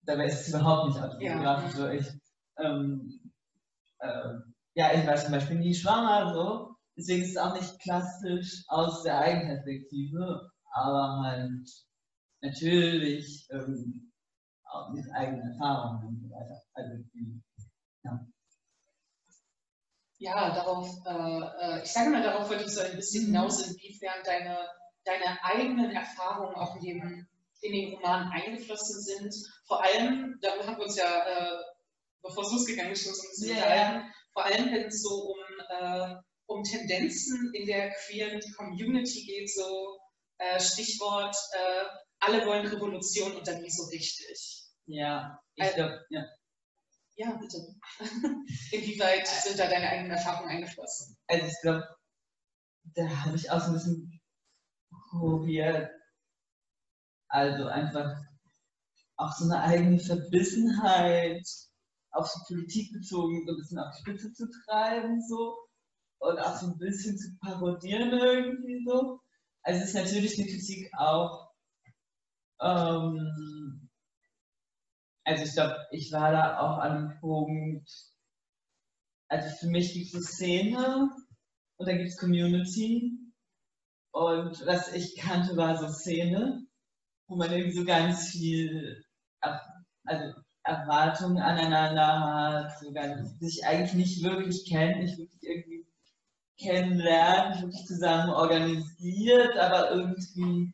Speaker 2: Dabei ist es überhaupt nicht autobiografisch. So ich, ähm, äh, ja, ich war zum Beispiel nie schwanger, so. Deswegen ist es auch nicht klassisch aus der Eigenperspektive, aber halt natürlich ähm, auch mit eigenen Erfahrungen und so weiter. Also die,
Speaker 1: Ja, darauf, äh, äh, ich sage mal, darauf wollte ich so ein bisschen
Speaker 2: Mhm.
Speaker 1: hinaus, inwiefern deine, deine eigenen Erfahrungen auch in den, in den Roman eingeflossen sind. Vor allem, darüber haben wir uns ja, äh, bevor es losgegangen ist, so ein bisschen unterhalten, vor allem wenn es so um, äh, um Tendenzen in der queeren Community geht, so äh, Stichwort, äh, alle wollen Revolution und dann nie so richtig.
Speaker 2: ja, ich
Speaker 1: Also-
Speaker 2: glaube, ja.
Speaker 1: Ja, bitte. Inwieweit sind da deine eigenen Erfahrungen eingeflossen?
Speaker 2: Also ich glaube, da habe ich auch so ein bisschen probiert, also einfach auch so eine eigene Verbissenheit auf die Politik bezogen, so ein bisschen auf die Spitze zu treiben, so. Und auch so ein bisschen zu parodieren irgendwie so. Also es ist natürlich eine Kritik auch, ähm, also ich glaube, ich war da auch an einem Punkt, also für mich gibt es Szene und dann gibt es Community. Und was ich kannte, war so Szene, wo man irgendwie so ganz viel also Erwartungen aneinander hat, so ganz, sich eigentlich nicht wirklich kennt, nicht wirklich irgendwie kennenlernt, nicht wirklich zusammen organisiert, aber irgendwie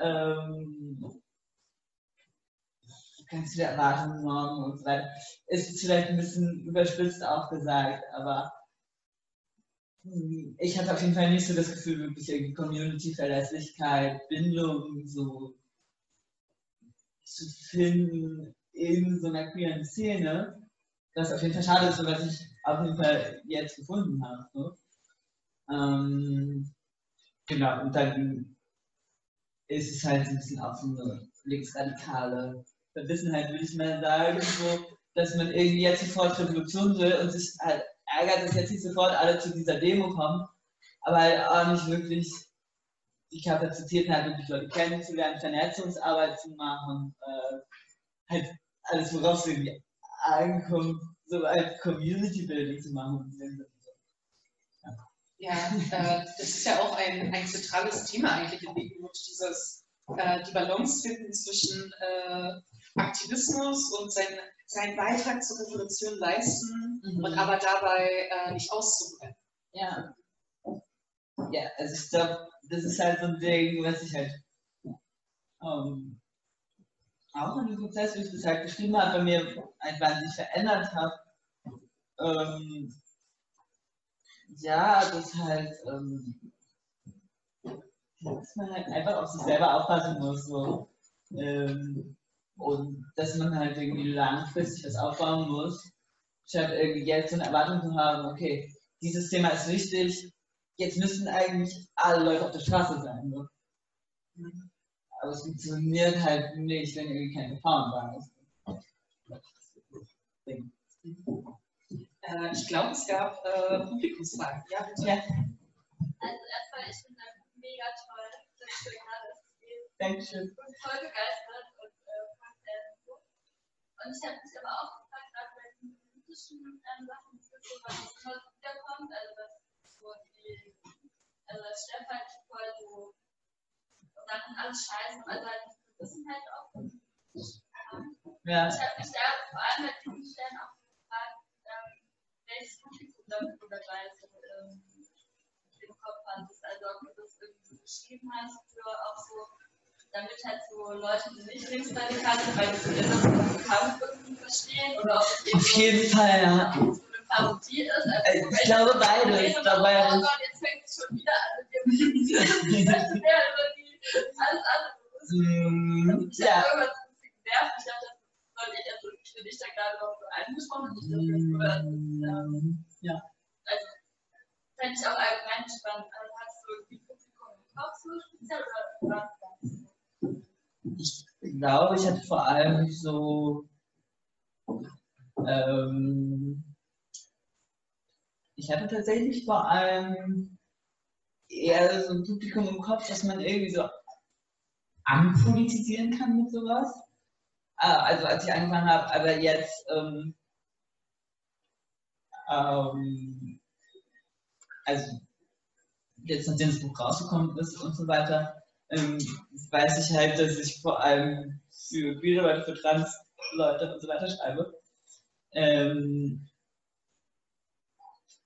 Speaker 2: ähm, ganz viele Erwartungen, Normen und so weiter. Ist vielleicht ein bisschen überspitzt auch gesagt, aber hm, ich hatte auf jeden Fall nicht so das Gefühl, wirklich irgendwie Community-Verlässlichkeit, Bindung so zu finden in so einer queeren Szene. Das auf jeden Fall schade ist, was ich auf jeden Fall jetzt gefunden habe. So. Ähm, genau, und dann ist es halt ein bisschen auch so eine linksradikale Verbissenheit, würde ich mal sagen, so, dass man irgendwie jetzt sofort Revolution will und sich halt ärgert, dass jetzt nicht sofort alle zu dieser Demo kommen, aber halt auch nicht wirklich die Kapazitäten hat, wirklich Leute kennenzulernen, Vernetzungsarbeit zu machen, äh, halt alles, worauf es irgendwie ankommt, so als Community-Building zu machen.
Speaker 1: Ja, äh, das ist ja auch ein, ein zentrales Thema eigentlich in Begenwood, dieses äh, die Balance finden zwischen äh, Aktivismus und sein, seinen Beitrag zur Revolution leisten
Speaker 2: Mhm.
Speaker 1: und aber dabei äh, nicht auszubrennen.
Speaker 2: Ja. Ja, also ich glaube, das ist halt so ein Ding, was ich halt ähm, auch in dem Prozess, wie ich das halt geschrieben habe, bei mir ein wahnsinnig verändert habe. Ähm, ja, das halt, ähm, dass man halt einfach auf sich selber aufpassen muss. So. Ähm, und dass man halt irgendwie langfristig was aufbauen muss, statt irgendwie jetzt so eine Erwartung zu haben, okay, dieses Thema ist wichtig, jetzt müssen eigentlich alle Leute auf der Straße sein. So. Aber es funktioniert halt nicht, wenn irgendwie keine Gefahren da ist.
Speaker 1: Äh, ich glaube, es gab äh, Publikumsfragen. Ja, bitte.
Speaker 2: Ja,
Speaker 4: Also erstmal, ich finde das mega toll, dass du gerade das geht.
Speaker 2: Dankeschön.
Speaker 4: Ich bin voll begeistert und äh, fand sehr gut. Und ich habe mich aber auch gefragt, gerade bei den politischen ähm, Sachen, das ist so, was immer so wiederkommt, also dass so die, also das Stefan alles scheiße, also halt die Gewissenheit auch. Ähm,
Speaker 2: Ja,
Speaker 4: ich habe mich da vor allem bei diesen Stellen auch gefragt, ähm, welches Publikum damit du dabei so ähm, im Kopf hattest. Also ob du das irgendwie so geschrieben hast für auch so, damit halt so Leute, die nicht linksradikal sind, weil die so inneren Kampf verstehen oder ob es
Speaker 2: auf jeden Fall, ja.
Speaker 4: so eine Parodie ist. Also,
Speaker 2: Äh, Ich glaube beides.
Speaker 4: so,
Speaker 2: Dabei
Speaker 4: oh Gott, jetzt fängt es schon wieder an mit dem Das ist die alles andere.
Speaker 2: Mm,
Speaker 4: Ich
Speaker 2: ja,
Speaker 4: habe irgendwas ein bisschen genervt. Ich dachte, das soll ich, also ich will dich da gerade noch so allem gesprochen, nicht nur für, oder, ähm,
Speaker 2: Ja.
Speaker 4: also, fände ich auch allgemein spannend. Also, hast du irgendwie Publikum im Kopf so speziell oder?
Speaker 2: Ich glaube, ich hatte vor allem so. Ähm, ich hatte tatsächlich vor allem eher so ein Publikum im Kopf, dass man irgendwie so anpolitisieren kann mit sowas. Ah, Also als ich angefangen habe, aber jetzt ähm, ähm, also jetzt nachdem das Buch rausgekommen ist und so weiter, ähm, weiß ich halt, dass ich vor allem für queere Leute, für Trans-Leute und so weiter schreibe. Ähm,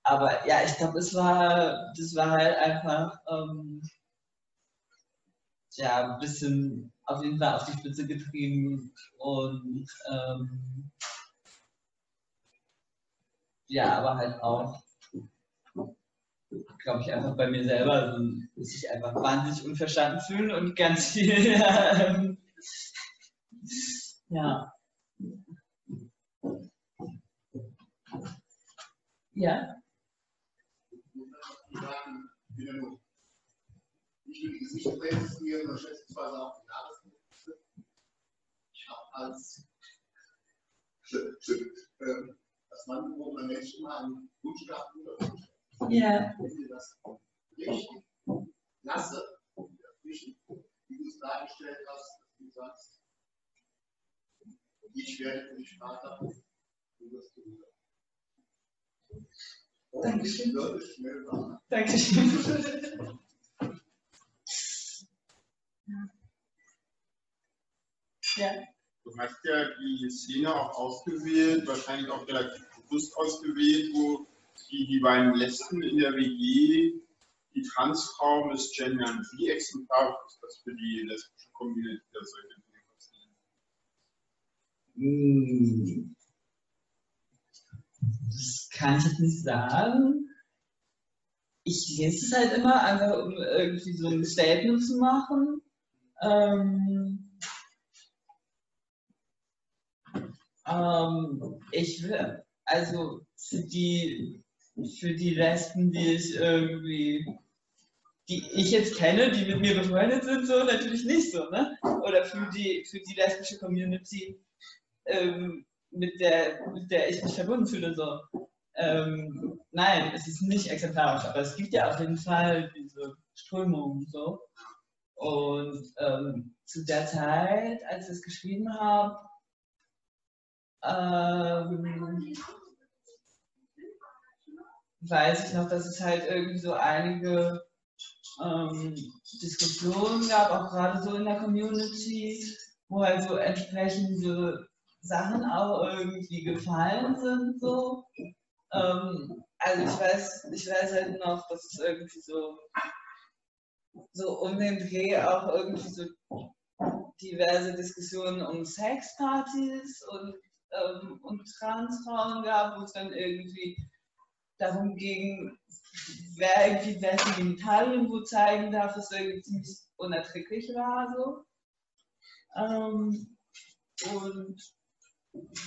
Speaker 2: aber ja, ich glaube, es war, das war halt einfach ähm, ja, ein bisschen auf jeden Fall auf die Spitze getrieben und ähm, ja, aber halt auch, glaube ich, einfach bei mir selber, so, dass ich einfach wahnsinnig unverstanden fühle und ganz viel, ähm, ja. Ja,
Speaker 3: nicht nur die Gesichter präsentieren, sondern schätzungsweise auch die Jahresgesichter. Ich habe als, schön, schön, ähm, als Mann geborener Mensch immer einen Wunsch gehabt,
Speaker 2: ja,
Speaker 3: Wenn ihr das richtig lasse, wie du es dargestellt hast, dass du sagst, ich werde für dich Vater, du wirst Bruder.
Speaker 2: Dankeschön. Dankeschön. Ja.
Speaker 5: Du hast ja die Szene auch ausgewählt, wahrscheinlich auch relativ bewusst ausgewählt, wo die, die beiden Lesben in der WG die Transfrau misgendern. Wie exemplarisch ist das für die lesbische Community, dass solche Dinge passieren?
Speaker 2: Hm. Das kann ich nicht sagen. Ich lese es halt immer, einfach um irgendwie so ein Statement zu machen. Ähm, ähm, ich will, also für die, für die Lesben, die ich irgendwie, die ich jetzt kenne, die mit mir befreundet sind, so natürlich nicht so, ne? Oder für die, für die lesbische Community, ähm, mit, der, mit der ich mich verbunden fühle, so. Ähm, nein, es ist nicht exemplarisch, aber es gibt ja auf jeden Fall diese Strömung so. Und ähm, zu der Zeit, als ich es geschrieben habe, ähm, weiß ich noch, dass es halt irgendwie so einige ähm, Diskussionen gab, auch gerade so in der Community, wo halt so entsprechende Sachen auch irgendwie gefallen sind, so. Ähm, also ich weiß, ich weiß halt noch, dass es irgendwie so, so um den Dreh auch irgendwie so diverse Diskussionen um Sexpartys und, ähm, und Transfrauen gab, wo es dann irgendwie darum ging, wer irgendwie welche Genitalien wo zeigen darf, was irgendwie ziemlich unerträglich war. So. Ähm, und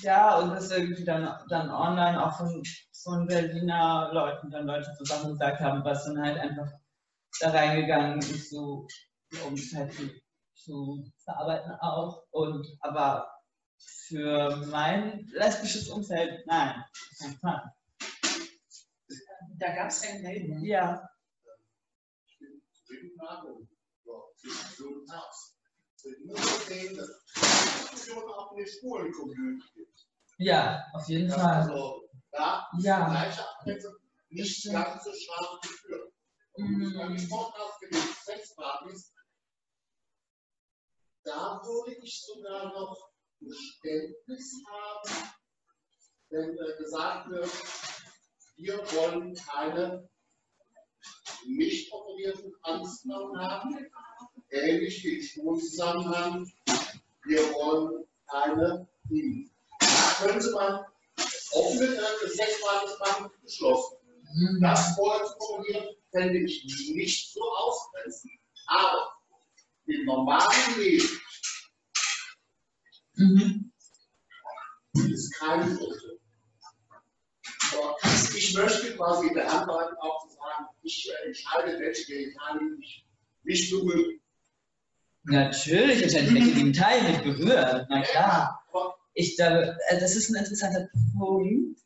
Speaker 2: ja, und das irgendwie dann, dann online auch von, von Berliner Leuten dann Leute zusammen gesagt haben, was dann halt einfach da reingegangen ist, so, um es halt zu, zu verarbeiten auch. Und aber für mein lesbisches Umfeld, nein, kein Fall.
Speaker 1: Da gab es eine Meldung.
Speaker 2: Ja,
Speaker 3: Diskussion auch in den schwulen Community gibt.
Speaker 2: ja, auf jeden Fall.
Speaker 3: Also da
Speaker 2: Ja.
Speaker 3: gleiche Abgrenzung nicht ganz so scharf geführt.
Speaker 2: Mhm.
Speaker 3: für die Sexpartys, da würde ich sogar noch Verständnis haben, wenn äh, gesagt wird, wir wollen keine nicht operierten Transfrauen haben, ähnlich wie im Schwulzusammenhang, wir wollen keine Dinge. Da könnte man offene äh, Sexpartys machen, geschlossen. Das vorher zu formulieren, fände ich nicht so ausgrenzend. Aber im normalen Leben
Speaker 2: Mhm.
Speaker 3: die ist keine. Aber ich möchte quasi beantworten, auch zu sagen, ich entscheide, welche Genitalien ich nicht berühre.
Speaker 2: Natürlich entscheide ich, welche Genitalien mich berühren. Na klar. Ich glaube, äh, das ist ein interessanter Punkt.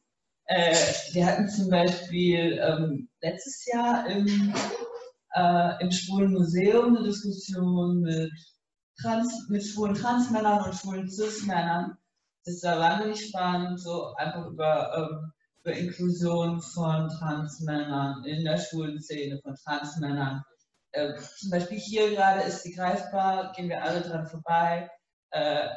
Speaker 2: Äh, wir hatten zum Beispiel ähm, letztes Jahr im, äh, im Schwulen Museum eine Diskussion mit, Trans, mit schwulen Transmännern und schwulen Cis-Männern. Das war wahnsinnig spannend, so einfach über, ähm, über Inklusion von Transmännern in der schwulen Szene, von Transmännern. Äh, zum Beispiel hier gerade ist sie greifbar, gehen wir alle dran vorbei. Äh,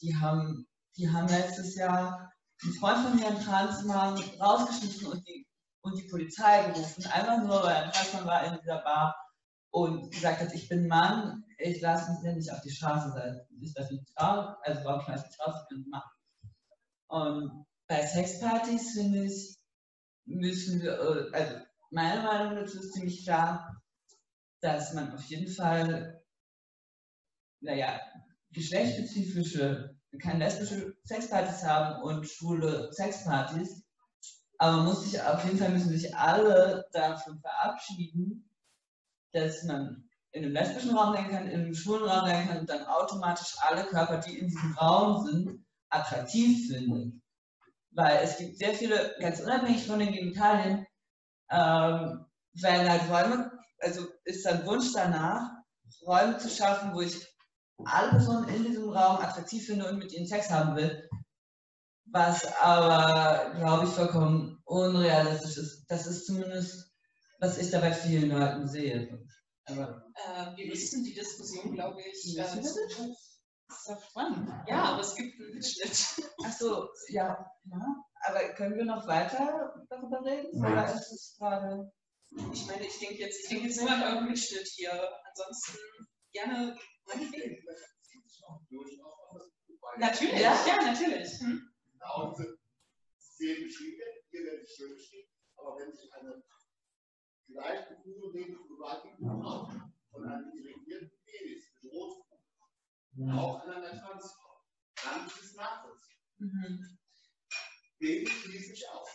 Speaker 2: die, haben, die haben letztes Jahr ein Freund von mir, ein Transmann, rausgeschmissen und die, und die Polizei gerufen. Einfach nur, weil ein Transmann war in dieser Bar und gesagt hat, ich bin Mann, ich lasse mich nicht auf die Straße setzen. Ich mich nicht also warum schmeiße ich raus, ich bin Mann. Und bei Sexpartys, finde ich, müssen wir, äh, also meiner Meinung nach ist ziemlich klar, dass man auf jeden Fall, naja, geschlechtsspezifische können lesbische Sexpartys haben und schwule Sexpartys. Aber muss sich auf jeden Fall müssen sich alle davon verabschieden, dass man in einem lesbischen Raum denken kann, in einem schwulen Raum denken kann und dann automatisch alle Körper, die in diesem Raum sind, attraktiv findet. Weil es gibt sehr viele, ganz unabhängig von den Genitalien, ähm, werden halt Räume, also ist dann Wunsch danach, Räume zu schaffen, wo ich alle Personen in diesem Raum attraktiv finde und mit ihnen Sex haben will. Was aber, glaube ich, vollkommen unrealistisch ist. Das ist zumindest, was ich da bei vielen Leuten sehe.
Speaker 1: Aber, äh, wir wissen die Diskussion, glaube ich. Äh, ist doch spannend. Ja, aber es gibt einen Mitschnitt.
Speaker 2: Achso, ja, ja. Aber können wir noch weiter darüber reden? Oder ist es gerade.
Speaker 1: Ich meine, ich denke jetzt, ich denke jetzt nur an euren Mitschnitt hier. Ansonsten gerne Natürlich, ja, ja natürlich. Hm.
Speaker 3: Ja, sehr beschrieben, hier werde ich schön stehen, aber wenn sich eine vielleicht Gefühl neben gewaltigen Frau von einem irrigierten Penis bedroht mhm. auch an einer Transfrau, dann ist es nachvollziehbar. Mhm. Den schließe ich aus.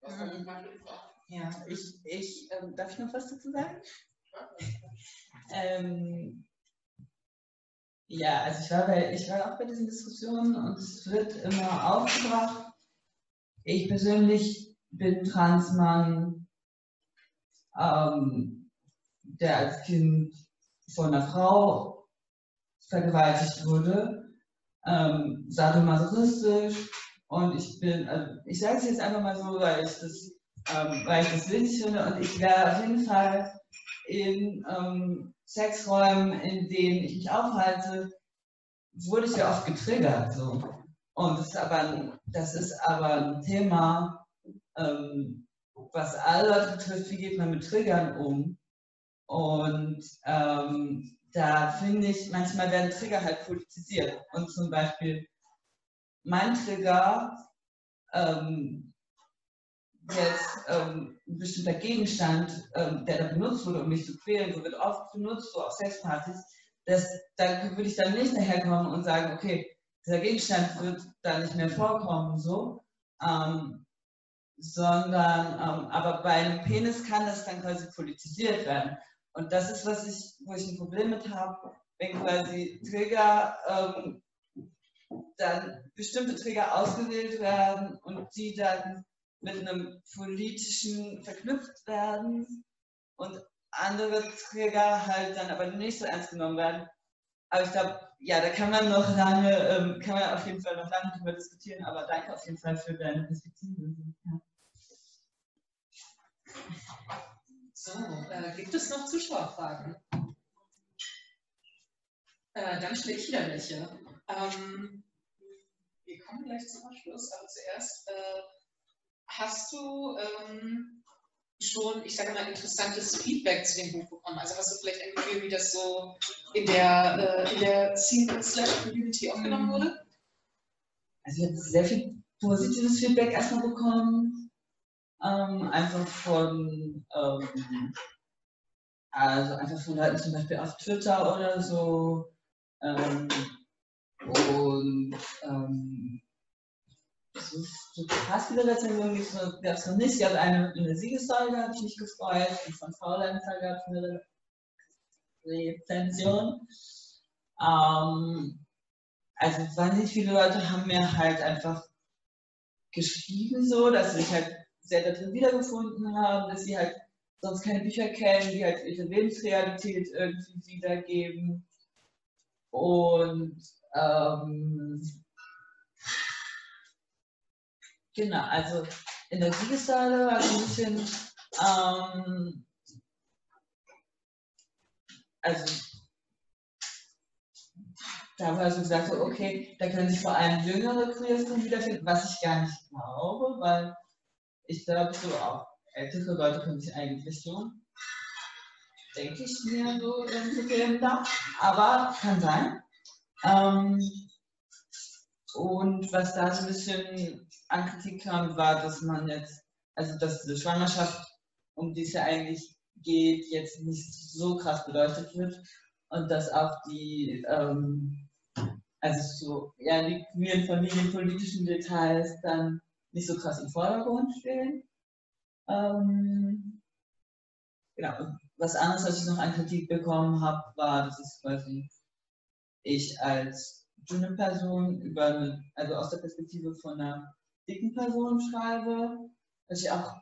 Speaker 3: Was kann ich mal fragen?
Speaker 2: Ja, ich, ich ähm, darf ich noch was dazu sagen? ähm, ja, also ich war, bei, ich war auch bei diesen Diskussionen und es wird immer aufgebracht. Ich persönlich bin Transmann, ähm, der als Kind von einer Frau vergewaltigt wurde, ähm, sadomasochistisch und ich bin, also ich sage es jetzt einfach mal so, weil ich das, ähm, weil ich das wichtig finde und ich wäre auf jeden Fall in ähm, Sexräumen, in denen ich mich aufhalte, wurde ich ja oft getriggert. So. Und das ist aber, das ist aber ein Thema, ähm, was alle Leute betrifft, wie geht man mit Triggern um. Und ähm, da finde ich, manchmal werden Trigger halt politisiert. Und zum Beispiel mein Trigger ähm, jetzt ähm, ein bestimmter Gegenstand, ähm, der da benutzt wurde, um mich zu quälen, so wird oft benutzt, so auf Sexpartys, das, da würde ich dann nicht daherkommen und sagen, okay, dieser Gegenstand wird da nicht mehr vorkommen, so, ähm, sondern, ähm, aber bei einem Penis kann das dann quasi politisiert werden. Und das ist, was ich, wo ich ein Problem mit habe, wenn quasi Trigger, ähm, dann bestimmte Trigger ausgewählt werden und die dann mit einem politischen verknüpft werden und andere Trigger halt dann aber nicht so ernst genommen werden. Aber ich glaube, ja, da kann man noch lange, ähm, kann man auf jeden Fall noch lange drüber diskutieren, aber danke auf jeden Fall für deine Perspektive. Ja.
Speaker 1: So, äh, gibt es noch Zuschauerfragen? Äh, dann stelle ich wieder welche. Ähm, wir kommen gleich zum Abschluss, aber zuerst äh, hast du ähm, schon, ich sage mal, interessantes Feedback zu dem Buch bekommen? Also hast du vielleicht ein Gefühl, wie das so in der, äh, der Single-Slash-Community aufgenommen wurde?
Speaker 2: Also ich habe sehr viel positives Feedback erstmal bekommen. Ähm, einfach von, ähm, also einfach von Leuten zum Beispiel auf Twitter oder so. Ähm, und ähm, krass viele Rezensionen gab es noch nicht. Es gab eine in der Siegessäule, da habe ich mich gefreut. Und von Faulenzer gab es eine Rezension. Ähm, also wahnsinnig viele Leute haben mir halt einfach geschrieben, so, dass sie sich halt sehr darin wiedergefunden haben, dass sie halt sonst keine Bücher kennen, die halt ihre Lebensrealität irgendwie wiedergeben. Und ähm, genau, also in der Siegessäule war so ein bisschen, ähm, also da war so gesagt, okay, da können sich vor allem jüngere Queers wiederfinden, was ich gar nicht glaube, weil ich glaube, so auch ältere Leute können sich eigentlich so, denke ich mir so entwickeln da, aber kann sein. Ähm, und was da so ein bisschen an Kritik kam, war, dass man jetzt, also dass diese Schwangerschaft, um die es ja eigentlich geht, jetzt nicht so krass beleuchtet wird und dass auch die, ähm, also so, ja, die queeren familienpolitischen Details dann nicht so krass im Vordergrund stehen. Ähm, genau, was anderes, was ich noch an Kritik bekommen habe, war, dass es quasi ich als dünne Person über eine, also aus der Perspektive von einer dicken Person schreibe, was ich auch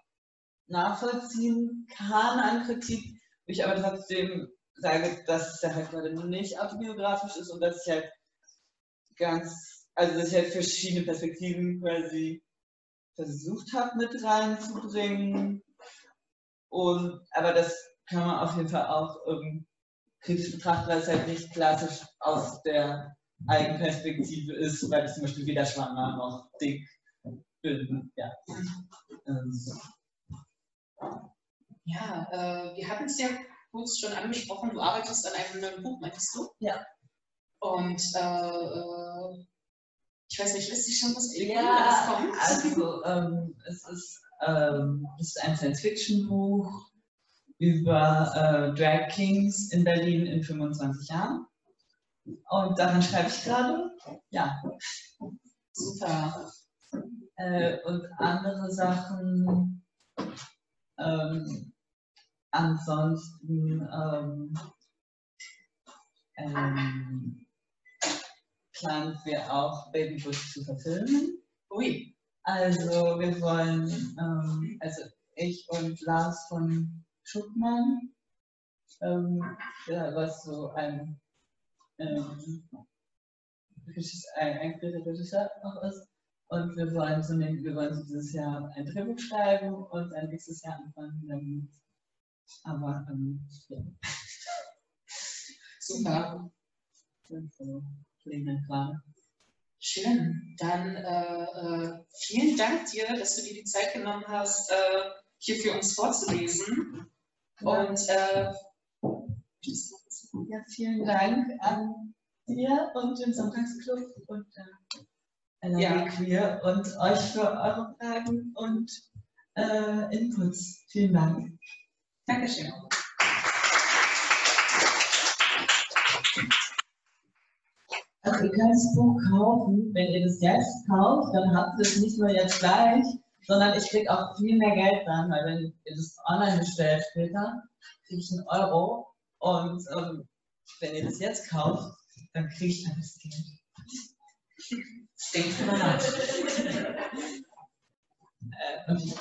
Speaker 2: nachvollziehen kann an Kritik, ich aber trotzdem sage, dass es ja halt gerade nicht autobiografisch ist und dass ich halt ganz, also dass ich halt verschiedene Perspektiven quasi versucht habe mit reinzubringen. Und, aber das kann man auf jeden Fall auch ähm, kritisch betrachten, weil es halt nicht klassisch aus der Eigenperspektive ist, weil ich zum Beispiel weder schwanger noch dick bin. Ja, ähm.
Speaker 1: ja äh, wir hatten es ja kurz schon angesprochen, du arbeitest an einem neuen Buch, meinst du?
Speaker 2: Ja.
Speaker 1: Und äh, äh ich weiß nicht, lässt sich schon was
Speaker 2: ja, das kommt? Also, ähm, es, ist, ähm, es ist ein Science-Fiction-Buch über äh, Drag Kings in Berlin in 25 Jahren. Und daran schreibe ich gerade. Ja.
Speaker 1: Super.
Speaker 2: Äh, und andere Sachen. Ähm, ansonsten ähm, ähm, planen wir auch Babybush zu verfilmen.
Speaker 1: Ui.
Speaker 2: Also wir wollen, ähm, also ich und Lars von Schuckmann, ähm, ja, was so ein, ähm, ein, ein Regisseur auch ist. Und wir wollen, so wir wollen dieses Jahr ein Drehbuch schreiben und dann nächstes Jahr anfangen damit. Aber ähm, ja.
Speaker 1: Super.
Speaker 2: So. Pläne gerade.
Speaker 1: Schön. Dann äh, äh, vielen Dank dir, dass du dir die Zeit genommen hast, äh, hier für uns vorzulesen. Und äh,
Speaker 2: ja, vielen Dank an dir und den Sonntagsclub und äh, ja. Queer und euch für eure Fragen und äh, Inputs. Vielen Dank.
Speaker 1: Dankeschön.
Speaker 2: Also ihr könnt das Buch kaufen. Wenn ihr das jetzt kauft, dann habt ihr es nicht nur jetzt gleich, sondern ich kriege auch viel mehr Geld dann, weil wenn ihr das online bestellt später, kriege ich einen Euro. Und ähm, wenn ihr das jetzt kauft, dann kriege ich dann das Geld. Denkt mal nach. äh, und ich